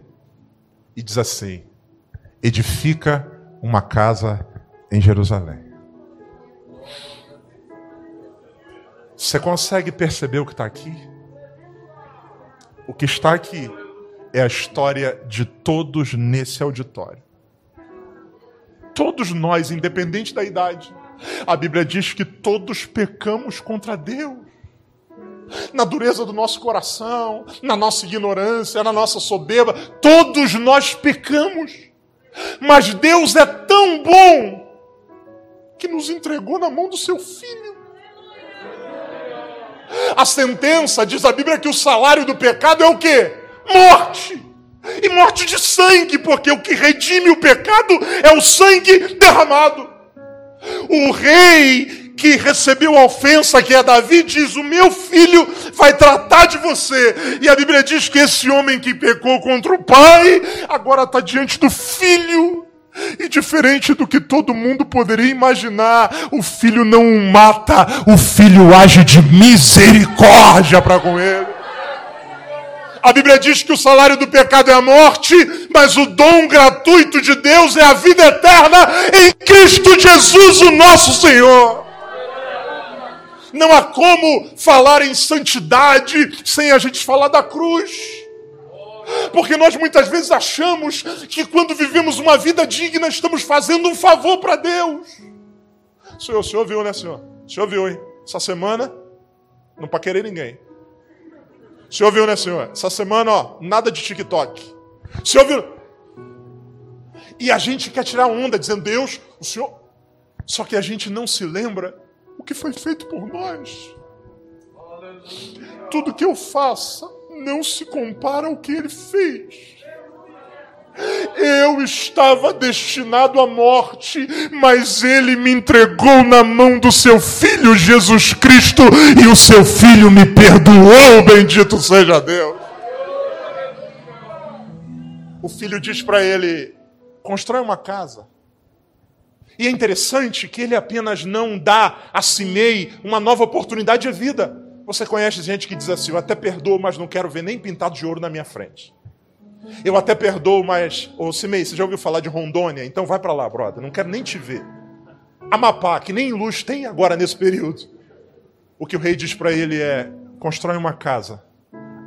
e diz assim: edifica uma casa em Jerusalém. Você consegue perceber o que está aqui? O que está aqui é a história de todos nesse auditório. Todos nós, independente da idade. A Bíblia diz que todos pecamos contra Deus. Na dureza do nosso coração, na nossa ignorância, na nossa soberba, todos nós pecamos. Mas Deus é tão bom que nos entregou na mão do seu filho. A sentença diz a Bíblia que o salário do pecado é o quê? Morte. E morte de sangue, porque o que redime o pecado é o sangue derramado. O rei que recebeu a ofensa, que é Davi, diz: O meu filho vai tratar de você. E a Bíblia diz que esse homem que pecou contra o pai, agora está diante do filho. E diferente do que todo mundo poderia imaginar, o filho não o mata, o filho age de misericórdia para com ele. A Bíblia diz que o salário do pecado é a morte, mas o dom gratuito de Deus é a vida eterna em Cristo Jesus, o nosso Senhor. Não há como falar em santidade sem a gente falar da cruz. Porque nós muitas vezes achamos que quando vivemos uma vida digna, estamos fazendo um favor para Deus. Senhor, o senhor viu, né, senhor? O senhor viu, hein? Essa semana, não para querer ninguém. O senhor viu, né, senhor? Essa semana, ó, nada de TikTok. O senhor viu? E a gente quer tirar onda dizendo, Deus, o senhor. Só que a gente não se lembra o que foi feito por nós. Tudo que eu faça não se compara ao que ele fez. Eu estava destinado à morte, mas ele me entregou na mão do seu filho Jesus Cristo e o seu filho me perdoou, bendito seja Deus. O filho diz para ele: constrói uma casa. E é interessante que ele apenas não dá a Simei uma nova oportunidade de vida. Você conhece gente que diz assim: Eu até perdoo, mas não quero ver nem pintado de ouro na minha frente. Eu até perdoo, mas. Ô, Simei, você já ouviu falar de Rondônia? Então vai para lá, brother. Não quero nem te ver. Amapá, que nem luz tem agora nesse período. O que o rei diz para ele é: constrói uma casa.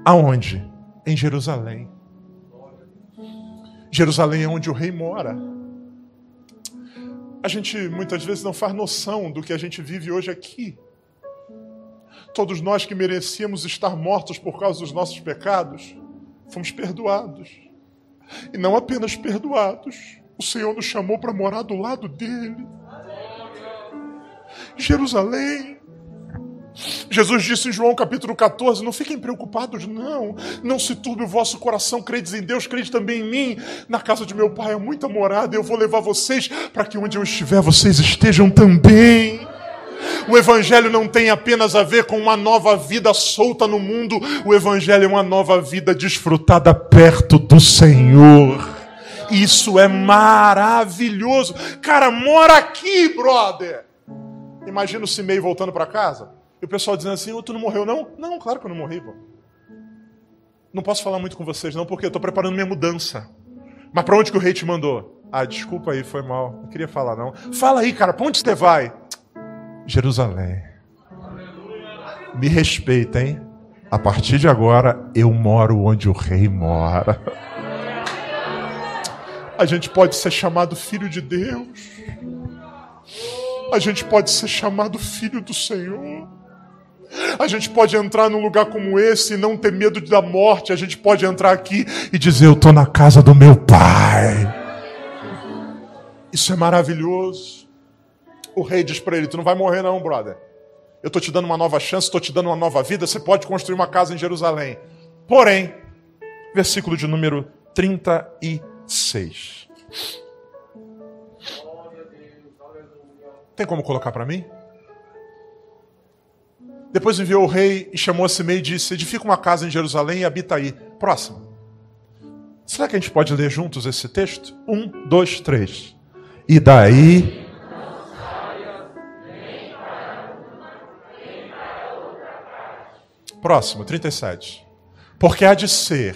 Aonde? Em Jerusalém. Jerusalém é onde o rei mora. A gente muitas vezes não faz noção do que a gente vive hoje aqui. Todos nós que merecíamos estar mortos por causa dos nossos pecados, fomos perdoados. E não apenas perdoados, o Senhor nos chamou para morar do lado dele. Jerusalém. Jesus disse em João capítulo 14: Não fiquem preocupados, não. Não se turbe o vosso coração, credes em Deus, crede também em mim. Na casa de meu pai há muita morada, eu vou levar vocês para que onde eu estiver vocês estejam também. O Evangelho não tem apenas a ver com uma nova vida solta no mundo, o Evangelho é uma nova vida desfrutada perto do Senhor. Isso é maravilhoso. Cara, mora aqui, brother. Imagina o Simei voltando para casa e o pessoal dizendo assim: oh, Tu não morreu, não? Não, claro que eu não morri, pô. Não posso falar muito com vocês, não, porque eu estou preparando minha mudança. Mas para onde que o rei te mandou? Ah, desculpa aí, foi mal. Não queria falar, não. Fala aí, cara, para onde você vai? Jerusalém. Me respeita, hein? A partir de agora, eu moro onde o rei mora. A gente pode ser chamado filho de Deus. A gente pode ser chamado filho do Senhor. A gente pode entrar num lugar como esse e não ter medo da morte. A gente pode entrar aqui e dizer: Eu estou na casa do meu pai. Isso é maravilhoso. O rei diz para ele: Tu não vai morrer, não, brother. Eu estou te dando uma nova chance, estou te dando uma nova vida. Você pode construir uma casa em Jerusalém. Porém, versículo de número 36. Tem como colocar para mim? Depois enviou o rei e chamou a Simei e disse: Edifica uma casa em Jerusalém e habita aí. Próximo. Será que a gente pode ler juntos esse texto? Um, dois, três. E daí. Próximo, 37. Porque há de ser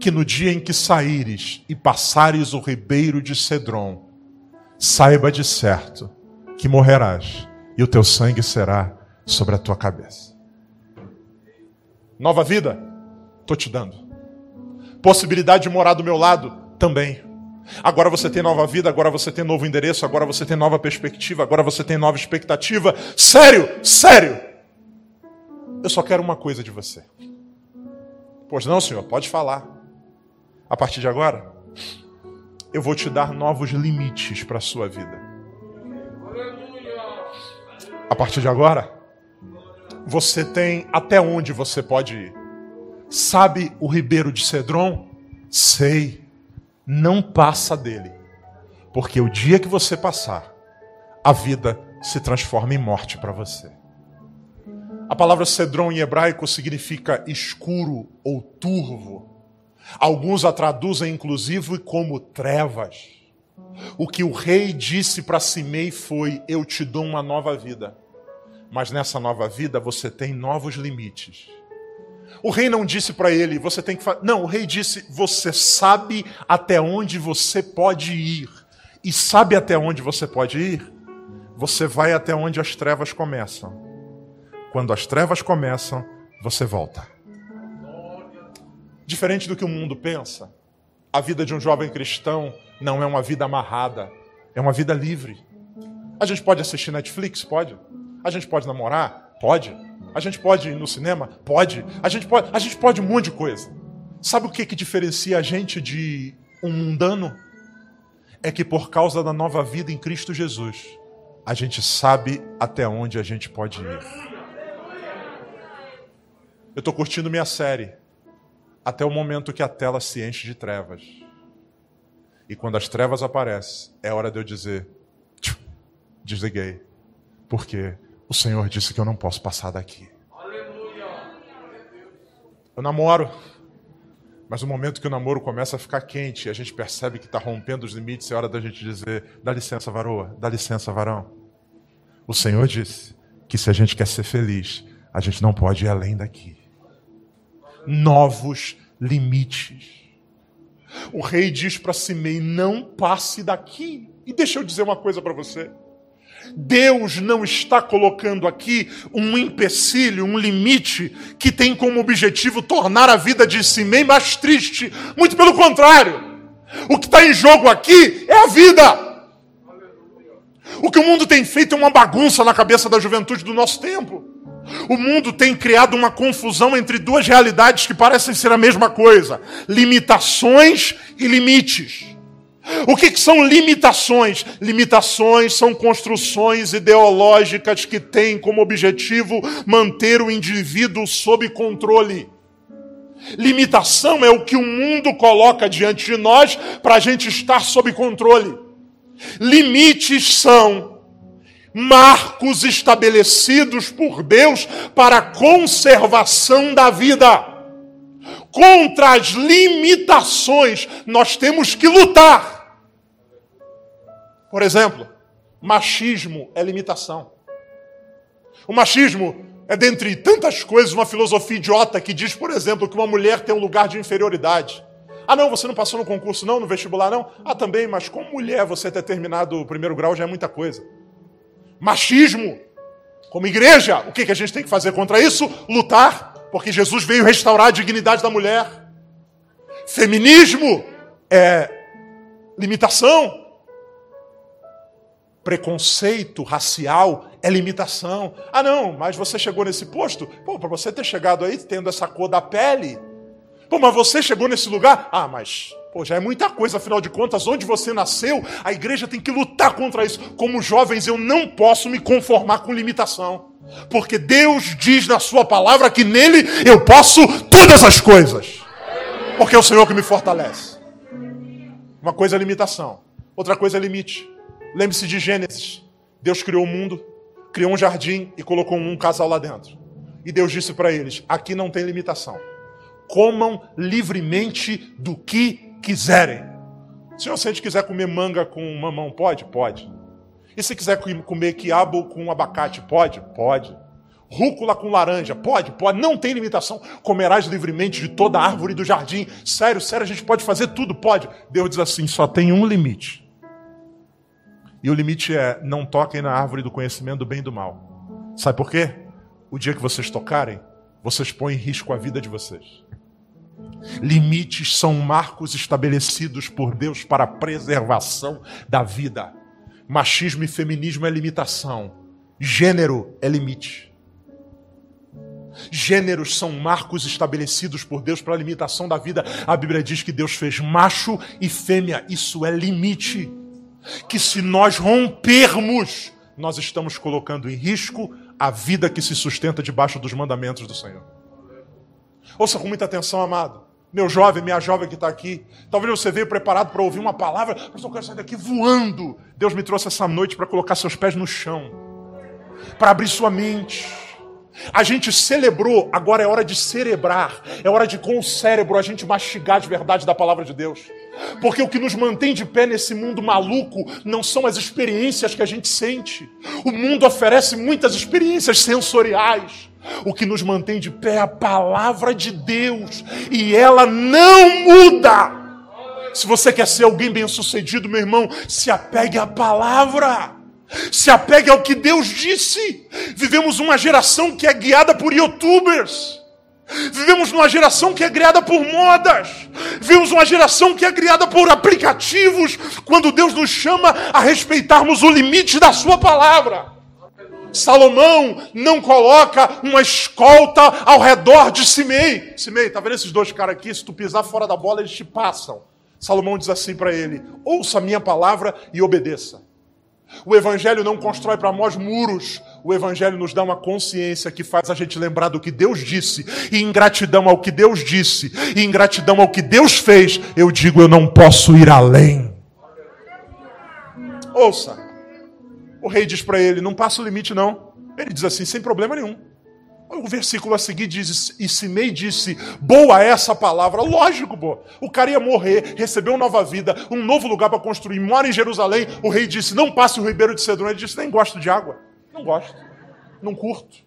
que no dia em que saíres e passares o ribeiro de Cedron, saiba de certo que morrerás, e o teu sangue será sobre a tua cabeça. Nova vida, estou te dando. Possibilidade de morar do meu lado, também. Agora você tem nova vida, agora você tem novo endereço, agora você tem nova perspectiva, agora você tem nova expectativa. Sério, sério. Eu só quero uma coisa de você. Pois não, senhor, pode falar. A partir de agora, eu vou te dar novos limites para a sua vida. A partir de agora, você tem até onde você pode ir. Sabe o ribeiro de Cedron? Sei. Não passa dele. Porque o dia que você passar, a vida se transforma em morte para você. A palavra Cedron em hebraico significa escuro ou turvo. Alguns a traduzem inclusive como trevas. O que o rei disse para Simei foi: Eu te dou uma nova vida mas nessa nova vida você tem novos limites. O rei não disse para ele, você tem que fazer. Não, o rei disse, você sabe até onde você pode ir. E sabe até onde você pode ir? Você vai até onde as trevas começam. Quando as trevas começam, você volta. Diferente do que o mundo pensa, a vida de um jovem cristão não é uma vida amarrada, é uma vida livre. A gente pode assistir Netflix? Pode. A gente pode namorar? Pode. A gente pode ir no cinema? Pode. A gente pode, a gente pode um monte de coisa. Sabe o que, que diferencia a gente de um mundano? É que por causa da nova vida em Cristo Jesus, a gente sabe até onde a gente pode ir. Eu estou curtindo minha série até o momento que a tela se enche de trevas. E quando as trevas aparecem, é hora de eu dizer: desliguei. Por quê? O Senhor disse que eu não posso passar daqui. Eu namoro, mas no momento que o namoro começa a ficar quente, a gente percebe que está rompendo os limites, é hora da gente dizer: dá licença, varoa, dá licença, varão. O Senhor disse que se a gente quer ser feliz, a gente não pode ir além daqui. Novos limites. O rei diz para Simei: não passe daqui. E deixa eu dizer uma coisa para você. Deus não está colocando aqui um empecilho, um limite que tem como objetivo tornar a vida de Simei mais triste. Muito pelo contrário. O que está em jogo aqui é a vida. O que o mundo tem feito é uma bagunça na cabeça da juventude do nosso tempo. O mundo tem criado uma confusão entre duas realidades que parecem ser a mesma coisa: limitações e limites. O que, que, são limitações? Limitações são construções ideológicas que têm como objetivo manter o indivíduo sob controle. Limitação é o que o mundo coloca diante de nós para a gente estar sob controle. Limites são marcos estabelecidos por Deus para a conservação da vida. Contra as limitações, nós temos que lutar. Por exemplo, machismo é limitação. O machismo É dentre tantas coisas uma filosofia idiota que diz, por exemplo, que uma mulher tem um lugar de inferioridade. Ah, não, você não passou no concurso, não, no vestibular, não? Ah, também, mas como mulher você ter terminado o primeiro grau já é muita coisa. Machismo. Como igreja, o que a gente tem que fazer contra isso? Lutar, porque Jesus veio restaurar a dignidade da mulher. Feminismo é limitação. Preconceito racial é limitação. Ah, não, mas você chegou nesse posto? Pô, para você ter chegado aí tendo essa cor da pele. Pô, mas você chegou nesse lugar? Ah, mas Pô, já é muita coisa, afinal de contas, onde você nasceu, a igreja tem que lutar contra isso. Como jovens, eu não posso me conformar com limitação. Porque Deus diz na Sua palavra que nele eu posso todas as coisas. Porque é o Senhor que me fortalece. Uma coisa é limitação, outra coisa é limite. Lembre-se de Gênesis. Deus criou o mundo, criou um jardim e colocou um casal lá dentro. E Deus disse para eles: aqui não tem limitação. Comam livremente do que quiserem. Se gente quiser comer manga com mamão, pode? Pode. E se quiser comer quiabo com abacate, pode? Pode. Rúcula com laranja, pode? Pode. Não tem limitação. Comerás livremente de toda árvore do jardim. Sério, sério, a gente pode fazer tudo? Pode. Deus diz assim: só tem um limite. E o limite é: não toquem na árvore do conhecimento do bem e do mal. Sabe por quê? O dia que vocês tocarem, vocês põem em risco a vida de vocês. Limites são marcos estabelecidos por Deus para a preservação da vida. Machismo e feminismo é limitação. Gênero é limite. Gêneros são marcos estabelecidos por Deus para a limitação da vida. A Bíblia diz que Deus fez macho e fêmea. Isso é limite. Que se nós rompermos, nós estamos colocando em risco a vida que se sustenta debaixo dos mandamentos do Senhor. Ouça com muita atenção, amado meu jovem, minha jovem que está aqui. Talvez você veio preparado para ouvir uma palavra, mas eu quero sair daqui voando. Deus me trouxe essa noite para colocar seus pés no chão, para abrir sua mente. A gente celebrou, agora é hora de celebrar, é hora de com o cérebro a gente mastigar de verdade da palavra de Deus. Porque o que nos mantém de pé nesse mundo maluco não são as experiências que a gente sente. O mundo oferece muitas experiências sensoriais. O que nos mantém de pé é a palavra de Deus. E ela não muda. Se você quer ser alguém bem-sucedido, meu irmão, se apegue à palavra. Se apegue ao que Deus disse. Vivemos uma geração que é guiada por youtubers. Vivemos numa geração que é criada por modas. Vivemos uma geração que é criada por aplicativos. Quando Deus nos chama a respeitarmos o limite da Sua palavra. Salomão não coloca uma escolta ao redor de Simei. Simei, tá vendo esses dois caras aqui? Se tu pisar fora da bola, eles te passam. Salomão diz assim para ele: ouça a minha palavra e obedeça. O Evangelho não constrói para nós muros. O Evangelho nos dá uma consciência que faz a gente lembrar do que Deus disse. E em gratidão ao que Deus disse, e em gratidão ao que Deus fez, eu digo: eu não posso ir além. Ouça. O rei diz para ele: não passa o limite, não. Ele diz assim: sem problema nenhum. O versículo a seguir diz: E Simei disse: Boa essa palavra. Lógico, boa. O cara ia morrer, recebeu nova vida, um novo lugar para construir, mora em Jerusalém. O rei disse: Não passe o ribeiro de Cedron. Ele disse: Nem gosto de água. Não gosto. Não curto.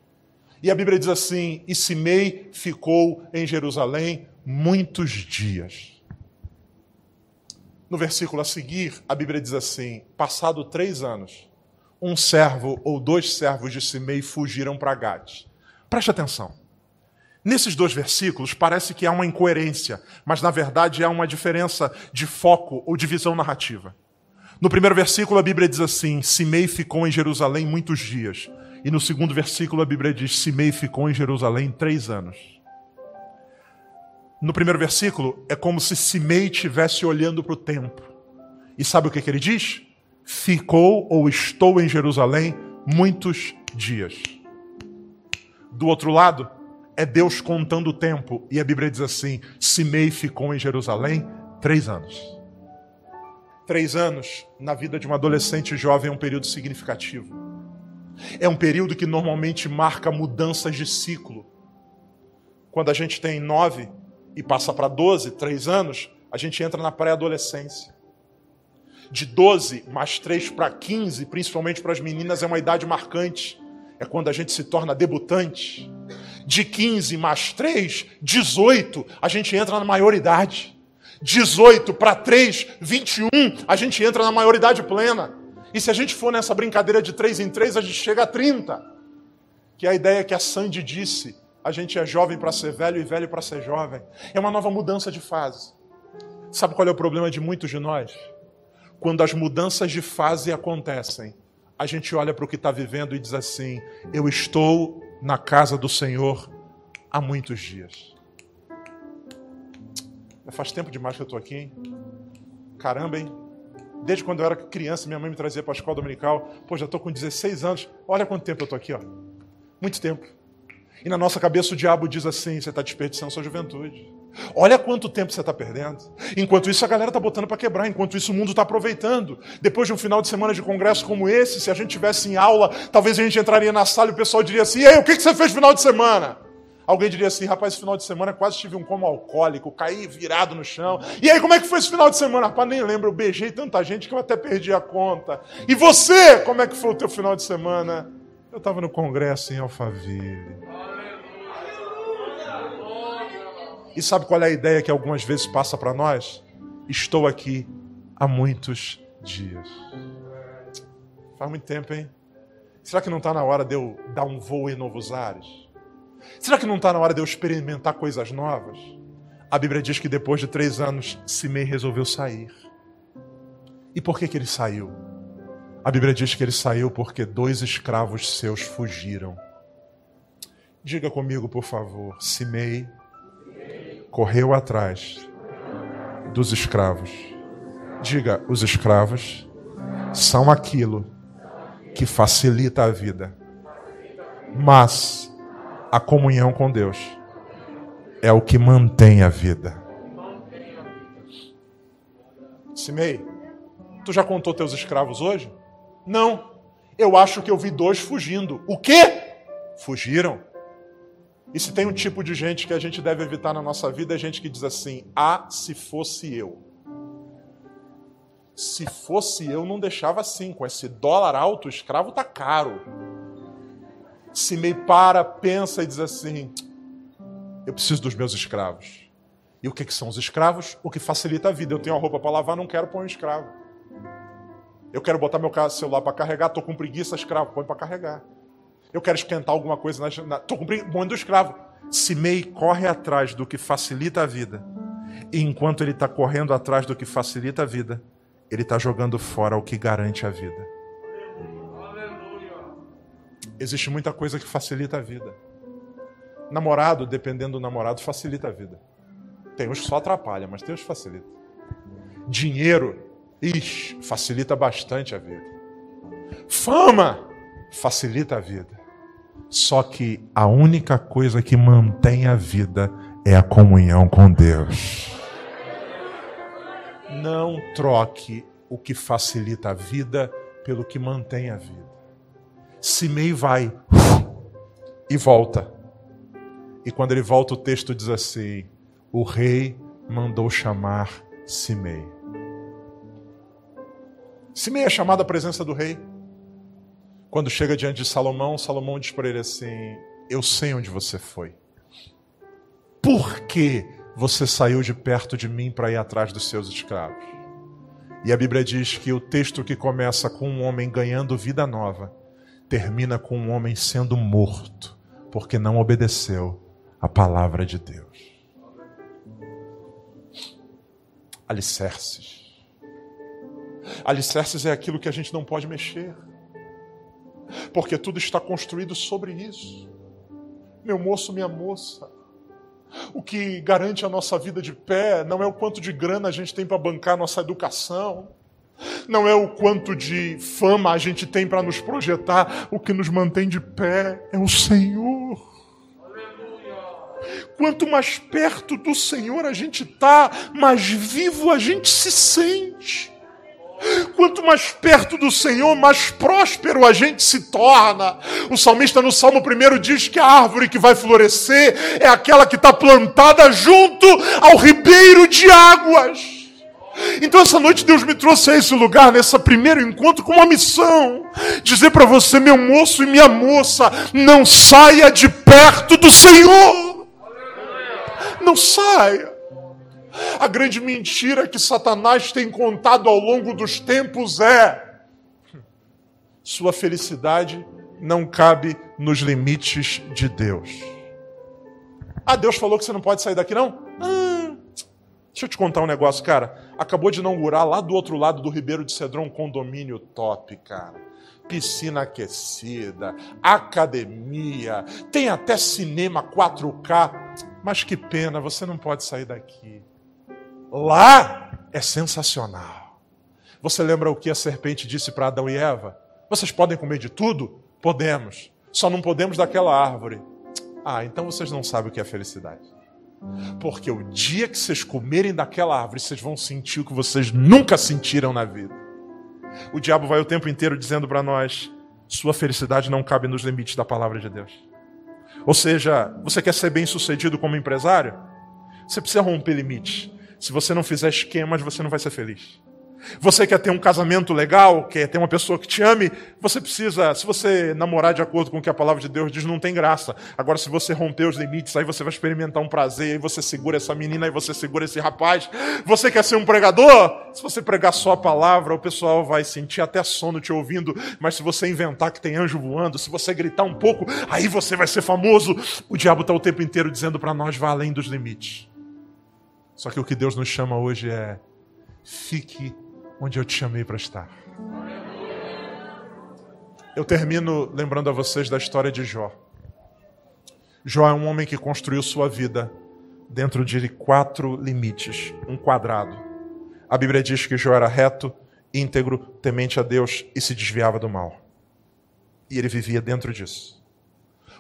E a Bíblia diz assim: E Simei ficou em Jerusalém muitos dias. No versículo a seguir, a Bíblia diz assim: Passado três anos, um servo ou dois servos de Simei fugiram para Gade Preste atenção. Nesses dois versículos parece que há uma incoerência, mas na verdade há uma diferença de foco ou de visão narrativa. No primeiro versículo a Bíblia diz assim: Simei ficou em Jerusalém muitos dias. E no segundo versículo a Bíblia diz: Simei ficou em Jerusalém três anos. No primeiro versículo é como se Simei estivesse olhando para o tempo. E sabe o que, que ele diz? Ficou ou estou em Jerusalém muitos dias. Do outro lado, é Deus contando o tempo. E a Bíblia diz assim: Simei ficou em Jerusalém três anos. Três anos na vida de um adolescente jovem é um período significativo. É um período que normalmente marca mudanças de ciclo. Quando a gente tem nove e passa para doze, três anos, a gente entra na pré-adolescência. De 12 mais 3 para 15, principalmente para as meninas, é uma idade marcante é quando a gente se torna debutante. De 15 mais 3, 18, a gente entra na maioridade. 18 para 3, 21, a gente entra na maioridade plena. E se a gente for nessa brincadeira de 3 em 3, a gente chega a 30. Que é a ideia que a Sandy disse: a gente é jovem para ser velho e velho para ser jovem. É uma nova mudança de fase. Sabe qual é o problema de muitos de nós? Quando as mudanças de fase acontecem, a gente olha para o que está vivendo e diz assim: Eu estou na casa do Senhor há muitos dias. Faz tempo demais que eu estou aqui, hein? Caramba, hein? Desde quando eu era criança, minha mãe me trazia para a escola dominical. Pô, já estou com 16 anos. Olha quanto tempo eu estou aqui, ó. Muito tempo. E na nossa cabeça o diabo diz assim: você está desperdiçando sua juventude. Olha quanto tempo você está perdendo. Enquanto isso, a galera está botando para quebrar. Enquanto isso, o mundo está aproveitando. Depois de um final de semana de congresso como esse, se a gente tivesse em aula, talvez a gente entraria na sala e o pessoal diria assim: Ei, o que você fez no final de semana? Alguém diria assim: Rapaz, esse final de semana quase tive um como alcoólico, caí virado no chão. E aí, como é que foi esse final de semana? Rapaz, nem lembro, eu beijei tanta gente que eu até perdi a conta. E você, como é que foi o teu final de semana? Eu estava no congresso em Alphaville. E sabe qual é a ideia que algumas vezes passa para nós? Estou aqui há muitos dias. Faz muito tempo, hein? Será que não está na hora de eu dar um voo em novos ares? Será que não está na hora de eu experimentar coisas novas? A Bíblia diz que depois de três anos, Simei resolveu sair. E por que, que ele saiu? A Bíblia diz que ele saiu porque dois escravos seus fugiram. Diga comigo, por favor, Simei correu atrás dos escravos. Diga, os escravos são aquilo que facilita a vida. Mas a comunhão com Deus é o que mantém a vida. Simei, tu já contou teus escravos hoje? Não. Eu acho que eu vi dois fugindo. O quê? Fugiram. E se tem um tipo de gente que a gente deve evitar na nossa vida, é gente que diz assim: ah, se fosse eu. Se fosse eu, não deixava assim. Com esse dólar alto, o escravo tá caro. Se meio para, pensa e diz assim: eu preciso dos meus escravos. E o que, que são os escravos? O que facilita a vida. Eu tenho a roupa para lavar, não quero pôr um escravo. Eu quero botar meu celular para carregar, estou com preguiça, escravo, põe para carregar. Eu quero esquentar alguma coisa. Estou cumprindo o do escravo. Simei corre atrás do que facilita a vida. E enquanto ele está correndo atrás do que facilita a vida, ele está jogando fora o que garante a vida. Existe muita coisa que facilita a vida. Namorado, dependendo do namorado, facilita a vida. Tem uns que só atrapalha, mas tem uns que facilita. Dinheiro, ixi, facilita bastante a vida. Fama, facilita a vida. Só que a única coisa que mantém a vida é a comunhão com Deus. Não troque o que facilita a vida pelo que mantém a vida. Simei vai e volta. E quando ele volta, o texto diz assim: O rei mandou chamar Simei. Simei é chamado à presença do rei. Quando chega diante de Salomão, Salomão diz para ele assim: Eu sei onde você foi. Por que você saiu de perto de mim para ir atrás dos seus escravos? E a Bíblia diz que o texto que começa com um homem ganhando vida nova, termina com um homem sendo morto, porque não obedeceu a palavra de Deus. Alicerces. Alicerces é aquilo que a gente não pode mexer porque tudo está construído sobre isso. Meu moço, minha moça, o que garante a nossa vida de pé não é o quanto de grana a gente tem para bancar nossa educação, não é o quanto de fama a gente tem para nos projetar, o que nos mantém de pé é o Senhor. Quanto mais perto do Senhor a gente está, mais vivo a gente se sente. Quanto mais perto do Senhor, mais próspero a gente se torna. O salmista no Salmo 1 diz que a árvore que vai florescer é aquela que está plantada junto ao ribeiro de águas. Então essa noite Deus me trouxe a esse lugar, nesse primeiro encontro, com uma missão: dizer para você, meu moço e minha moça, não saia de perto do Senhor. Não saia. A grande mentira que Satanás tem contado ao longo dos tempos é: sua felicidade não cabe nos limites de Deus. Ah, Deus falou que você não pode sair daqui, não? Ah, deixa eu te contar um negócio, cara. Acabou de inaugurar lá do outro lado do Ribeiro de Cedrão um condomínio top, cara. Piscina aquecida, academia, tem até cinema 4K. Mas que pena, você não pode sair daqui. Lá é sensacional. Você lembra o que a serpente disse para Adão e Eva? Vocês podem comer de tudo? Podemos. Só não podemos daquela árvore. Ah, então vocês não sabem o que é felicidade. Porque o dia que vocês comerem daquela árvore, vocês vão sentir o que vocês nunca sentiram na vida. O diabo vai o tempo inteiro dizendo para nós: sua felicidade não cabe nos limites da palavra de Deus. Ou seja, você quer ser bem sucedido como empresário? Você precisa romper limites. Se você não fizer esquemas, você não vai ser feliz. Você quer ter um casamento legal, quer ter uma pessoa que te ame, você precisa, se você namorar de acordo com o que a palavra de Deus diz, não tem graça. Agora, se você romper os limites, aí você vai experimentar um prazer, aí você segura essa menina, aí você segura esse rapaz. Você quer ser um pregador? Se você pregar só a palavra, o pessoal vai sentir até sono te ouvindo, mas se você inventar que tem anjo voando, se você gritar um pouco, aí você vai ser famoso. O diabo está o tempo inteiro dizendo para nós, vá além dos limites. Só que o que Deus nos chama hoje é fique onde eu te chamei para estar. Eu termino lembrando a vocês da história de Jó. Jó é um homem que construiu sua vida dentro de quatro limites, um quadrado. A Bíblia diz que Jó era reto, íntegro, temente a Deus e se desviava do mal. E ele vivia dentro disso.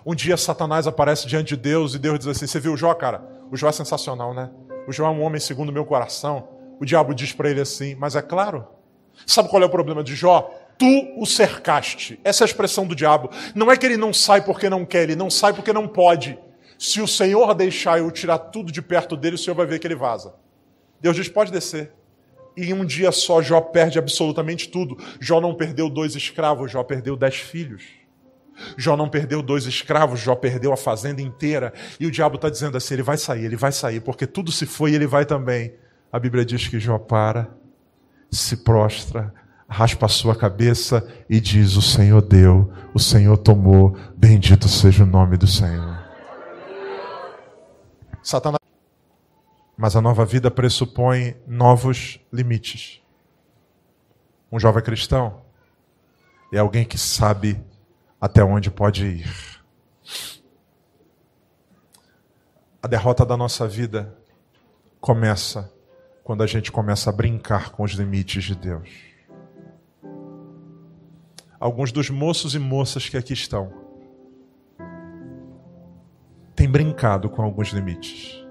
Um dia Satanás aparece diante de Deus e Deus diz assim: Você viu Jó, cara? O Jó é sensacional, né? O Jó é um homem segundo o meu coração. O diabo diz para ele assim: Mas é claro. Sabe qual é o problema de Jó? Tu o cercaste. Essa é a expressão do diabo. Não é que ele não sai porque não quer, ele não sai porque não pode. Se o Senhor deixar eu tirar tudo de perto dele, o Senhor vai ver que ele vaza. Deus diz: pode descer. E em um dia só Jó perde absolutamente tudo. Jó não perdeu dois escravos, Jó perdeu dez filhos. Jó não perdeu dois escravos, Jó perdeu a fazenda inteira. E o diabo está dizendo assim: ele vai sair, ele vai sair, porque tudo se foi e ele vai também. A Bíblia diz que Jó para, se prostra, raspa a sua cabeça e diz: O Senhor deu, o Senhor tomou, bendito seja o nome do Senhor. Satanás. Mas a nova vida pressupõe novos limites. Um jovem cristão é alguém que sabe até onde pode ir. A derrota da nossa vida começa quando a gente começa a brincar com os limites de Deus. Alguns dos moços e moças que aqui estão têm brincado com alguns limites.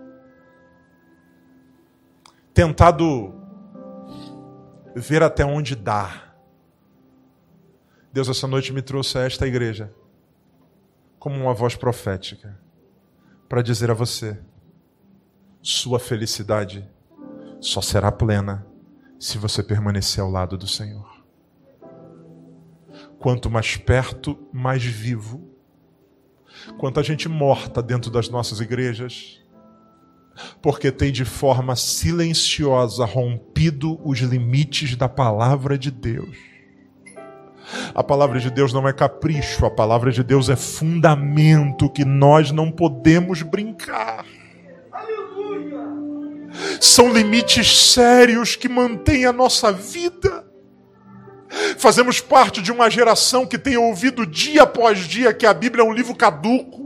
Tentado ver até onde dá. Deus essa noite me trouxe a esta igreja como uma voz profética para dizer a você: sua felicidade só será plena se você permanecer ao lado do Senhor. Quanto mais perto, mais vivo. Quanta gente morta dentro das nossas igrejas, porque tem de forma silenciosa rompido os limites da palavra de Deus. A palavra de Deus não é capricho, a palavra de Deus é fundamento que nós não podemos brincar. São limites sérios que mantêm a nossa vida. Fazemos parte de uma geração que tem ouvido dia após dia que a Bíblia é um livro caduco.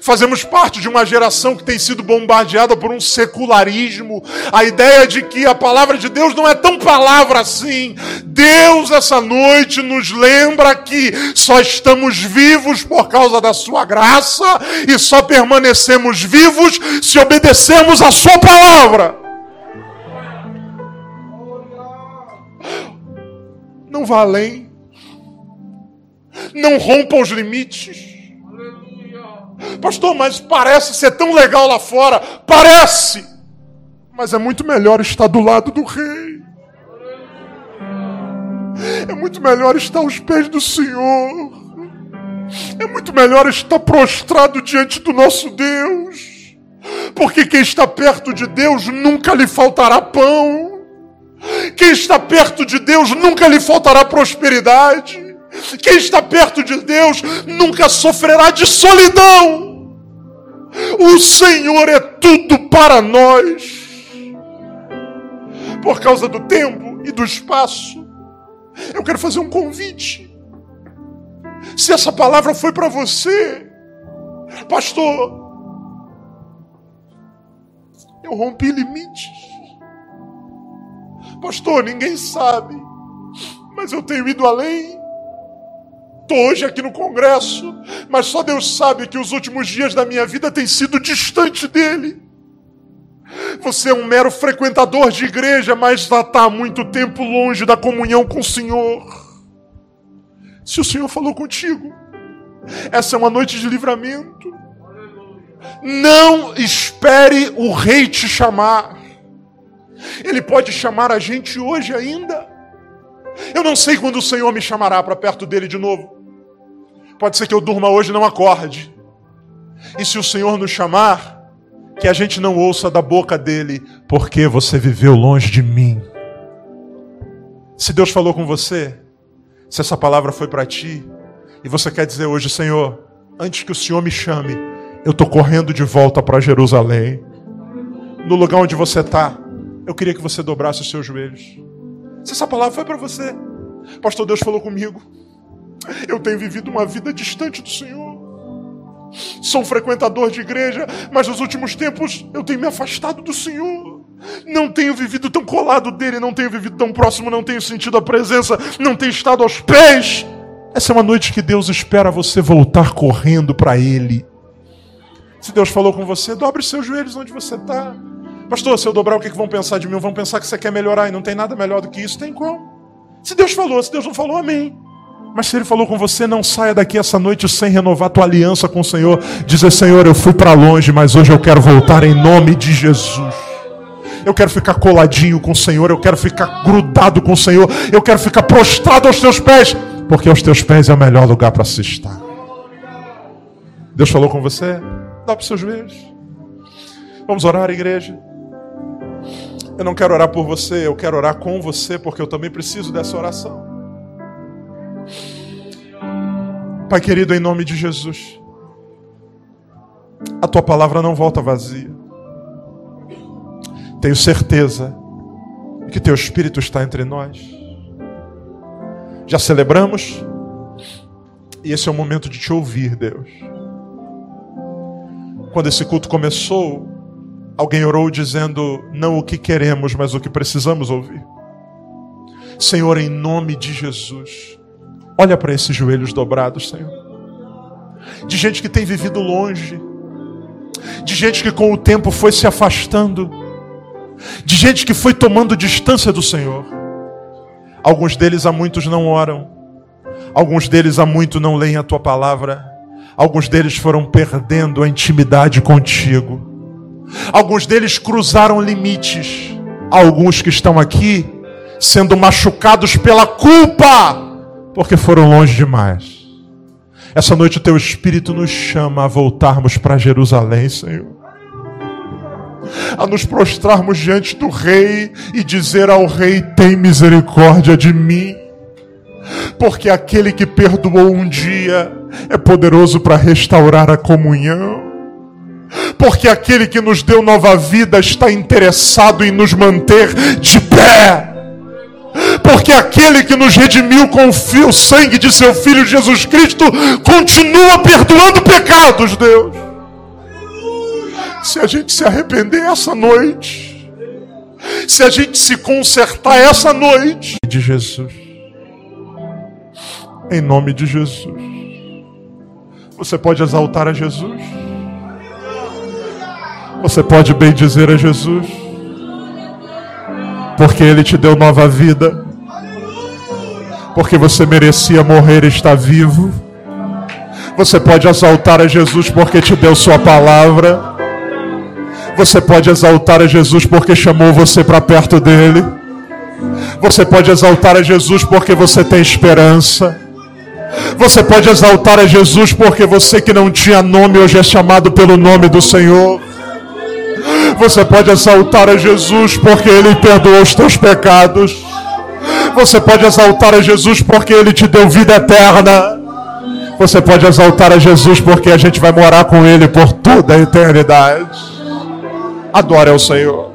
Fazemos parte de uma geração que tem sido bombardeada por um secularismo, a ideia de que a palavra de Deus não é tão palavra assim. Deus, essa noite, nos lembra que só estamos vivos por causa da Sua graça e só permanecemos vivos se obedecermos a Sua palavra. Não vá além. Não rompa os limites. Pastor, mas parece ser tão legal lá fora. Parece! Mas é muito melhor estar do lado do rei. É muito melhor estar aos pés do Senhor. É muito melhor estar prostrado diante do nosso Deus. Porque quem está perto de Deus nunca lhe faltará pão. Quem está perto de Deus nunca lhe faltará prosperidade. Quem está perto de Deus nunca sofrerá de solidão. O Senhor é tudo para nós. Por causa do tempo e do espaço, eu quero fazer um convite. Se essa palavra foi para você, pastor, eu rompi limites. Pastor, ninguém sabe, mas eu tenho ido além. Estou hoje aqui no congresso, mas só Deus sabe que os últimos dias da minha vida têm sido distante dele. Você é um mero frequentador de igreja, mas já está há muito tempo longe da comunhão com o Senhor. Se o Senhor falou contigo, essa é uma noite de livramento. Não espere o rei te chamar. Ele pode chamar a gente hoje ainda. Eu não sei quando o Senhor me chamará para perto dele de novo. Pode ser que eu durma hoje e não acorde. E se o Senhor nos chamar, que a gente não ouça da boca dele, porque você viveu longe de mim. Se Deus falou com você, se essa palavra foi para ti, e você quer dizer hoje, Senhor, antes que o Senhor me chame, eu estou correndo de volta para Jerusalém. No lugar onde você está, eu queria que você dobrasse os seus joelhos. Se essa palavra foi para você, Pastor, Deus falou comigo. Eu tenho vivido uma vida distante do Senhor. Sou frequentador de igreja, mas nos últimos tempos eu tenho me afastado do Senhor. Não tenho vivido tão colado dele, não tenho vivido tão próximo, não tenho sentido a presença, não tenho estado aos pés. Essa é uma noite que Deus espera você voltar correndo para Ele. Se Deus falou com você, dobre seus joelhos onde você está. Pastor, se eu dobrar, o que, que vão pensar de mim? Vão pensar que você quer melhorar e não tem nada melhor do que isso. Tem como? Se Deus falou, se Deus não falou, amém. Mas se Ele falou com você, não saia daqui essa noite sem renovar tua aliança com o Senhor. Dizer, Senhor, eu fui para longe, mas hoje eu quero voltar em nome de Jesus. Eu quero ficar coladinho com o Senhor, eu quero ficar grudado com o Senhor, eu quero ficar prostrado aos teus pés, porque aos teus pés é o melhor lugar para se estar. Deus falou com você? Dá para os seus joelhos. Vamos orar, igreja. Eu não quero orar por você, eu quero orar com você, porque eu também preciso dessa oração. Pai querido, em nome de Jesus, a tua palavra não volta vazia. Tenho certeza que teu Espírito está entre nós. Já celebramos, e esse é o momento de te ouvir, Deus. Quando esse culto começou, alguém orou dizendo: não o que queremos, mas o que precisamos ouvir. Senhor, em nome de Jesus, Olha para esses joelhos dobrados, Senhor. De gente que tem vivido longe, de gente que com o tempo foi se afastando, de gente que foi tomando distância do Senhor. Alguns deles há muitos não oram, alguns deles há muito não leem a tua palavra, alguns deles foram perdendo a intimidade contigo, alguns deles cruzaram limites, alguns que estão aqui sendo machucados pela culpa porque foram longe demais. Essa noite o teu Espírito nos chama a voltarmos para Jerusalém, Senhor. A nos prostrarmos diante do Rei e dizer ao Rei: tem misericórdia de mim. Porque aquele que perdoou um dia é poderoso para restaurar a comunhão. Porque aquele que nos deu nova vida está interessado em nos manter de pé porque aquele que nos redimiu com o sangue de seu Filho Jesus Cristo continua perdoando pecados, Deus. Se a gente se arrepender essa noite, se a gente se consertar essa noite, de Jesus, em nome de Jesus, você pode exaltar a Jesus, você pode bem dizer a Jesus, porque Ele te deu nova vida porque você merecia morrer e está vivo. Você pode exaltar a Jesus porque te deu sua palavra. Você pode exaltar a Jesus porque chamou você para perto dele. Você pode exaltar a Jesus porque você tem esperança. Você pode exaltar a Jesus porque você que não tinha nome hoje é chamado pelo nome do Senhor. Você pode exaltar a Jesus porque Ele perdoou os teus pecados. Você pode exaltar a Jesus porque Ele te deu vida eterna. Você pode exaltar a Jesus porque a gente vai morar com Ele por toda a eternidade. Adore ao Senhor.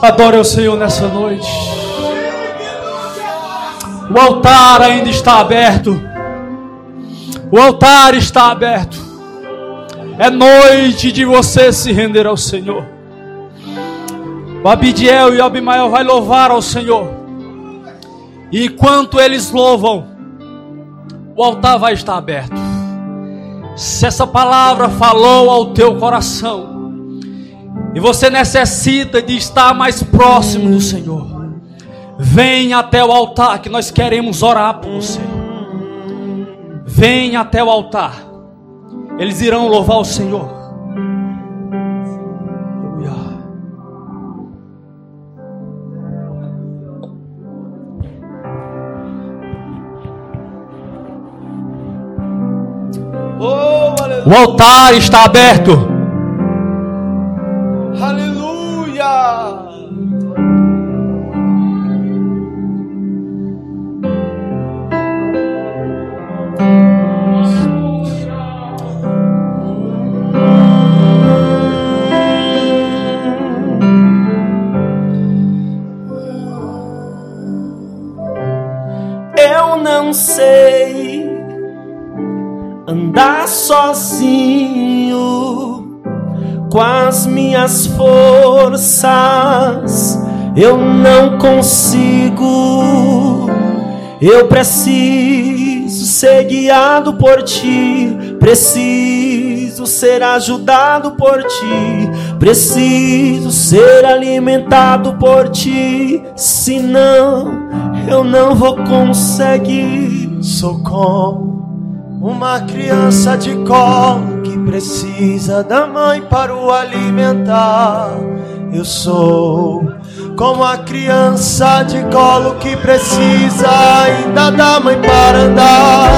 Adore ao Senhor nessa noite. O altar ainda está aberto. O altar está aberto. É noite de você se render ao Senhor. O Abidiel e o Abimael vai louvar ao Senhor. E enquanto eles louvam, o altar vai estar aberto. Se essa palavra falou ao teu coração, e você necessita de estar mais próximo do Senhor, vem até o altar que nós queremos orar por você. Vem até o altar, eles irão louvar o Senhor. O altar está aberto. Sozinho com as minhas forças. Eu não consigo. Eu preciso ser guiado por ti. Preciso ser ajudado por ti. Preciso ser alimentado por ti. Senão eu não vou conseguir. Socorro uma criança de colo que precisa da mãe para o alimentar. Eu sou como a criança de colo que precisa ainda da mãe para andar.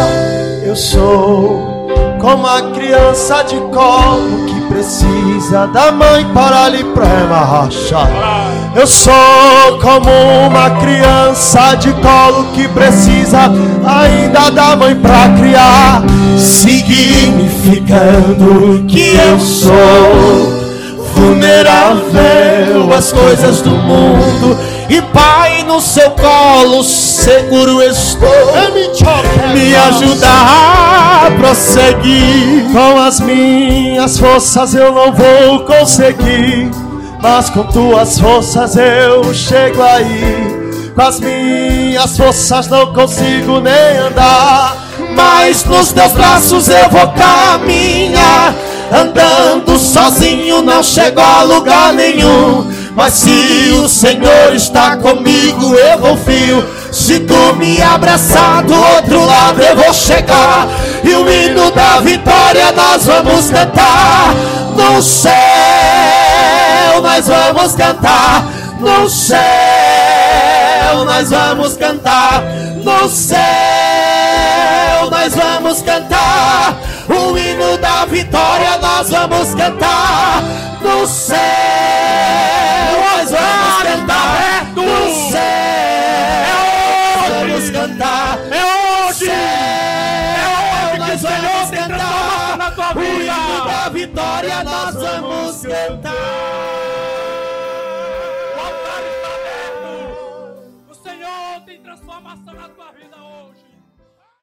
Eu sou como a criança de colo que precisa da mãe para lhe premachar. Eu sou como uma criança de colo que precisa ainda da mãe pra criar, significando que eu sou vulnerável às coisas do mundo. E pai, no seu colo seguro estou. Me ajudar a prosseguir. Com as minhas forças eu não vou conseguir mas com tuas forças eu chego aí. Com as minhas forças não consigo nem andar, mas nos teus braços eu vou caminhar. Andando sozinho não chego a lugar nenhum. Mas se o Senhor está comigo, eu vou fio. Se tu me abraçar do outro lado, eu vou chegar. E o hino da vitória nós vamos cantar no céu nós vamos cantar. No céu, nós vamos cantar. No céu, nós vamos cantar. O hino da vitória, nós vamos cantar. No céu,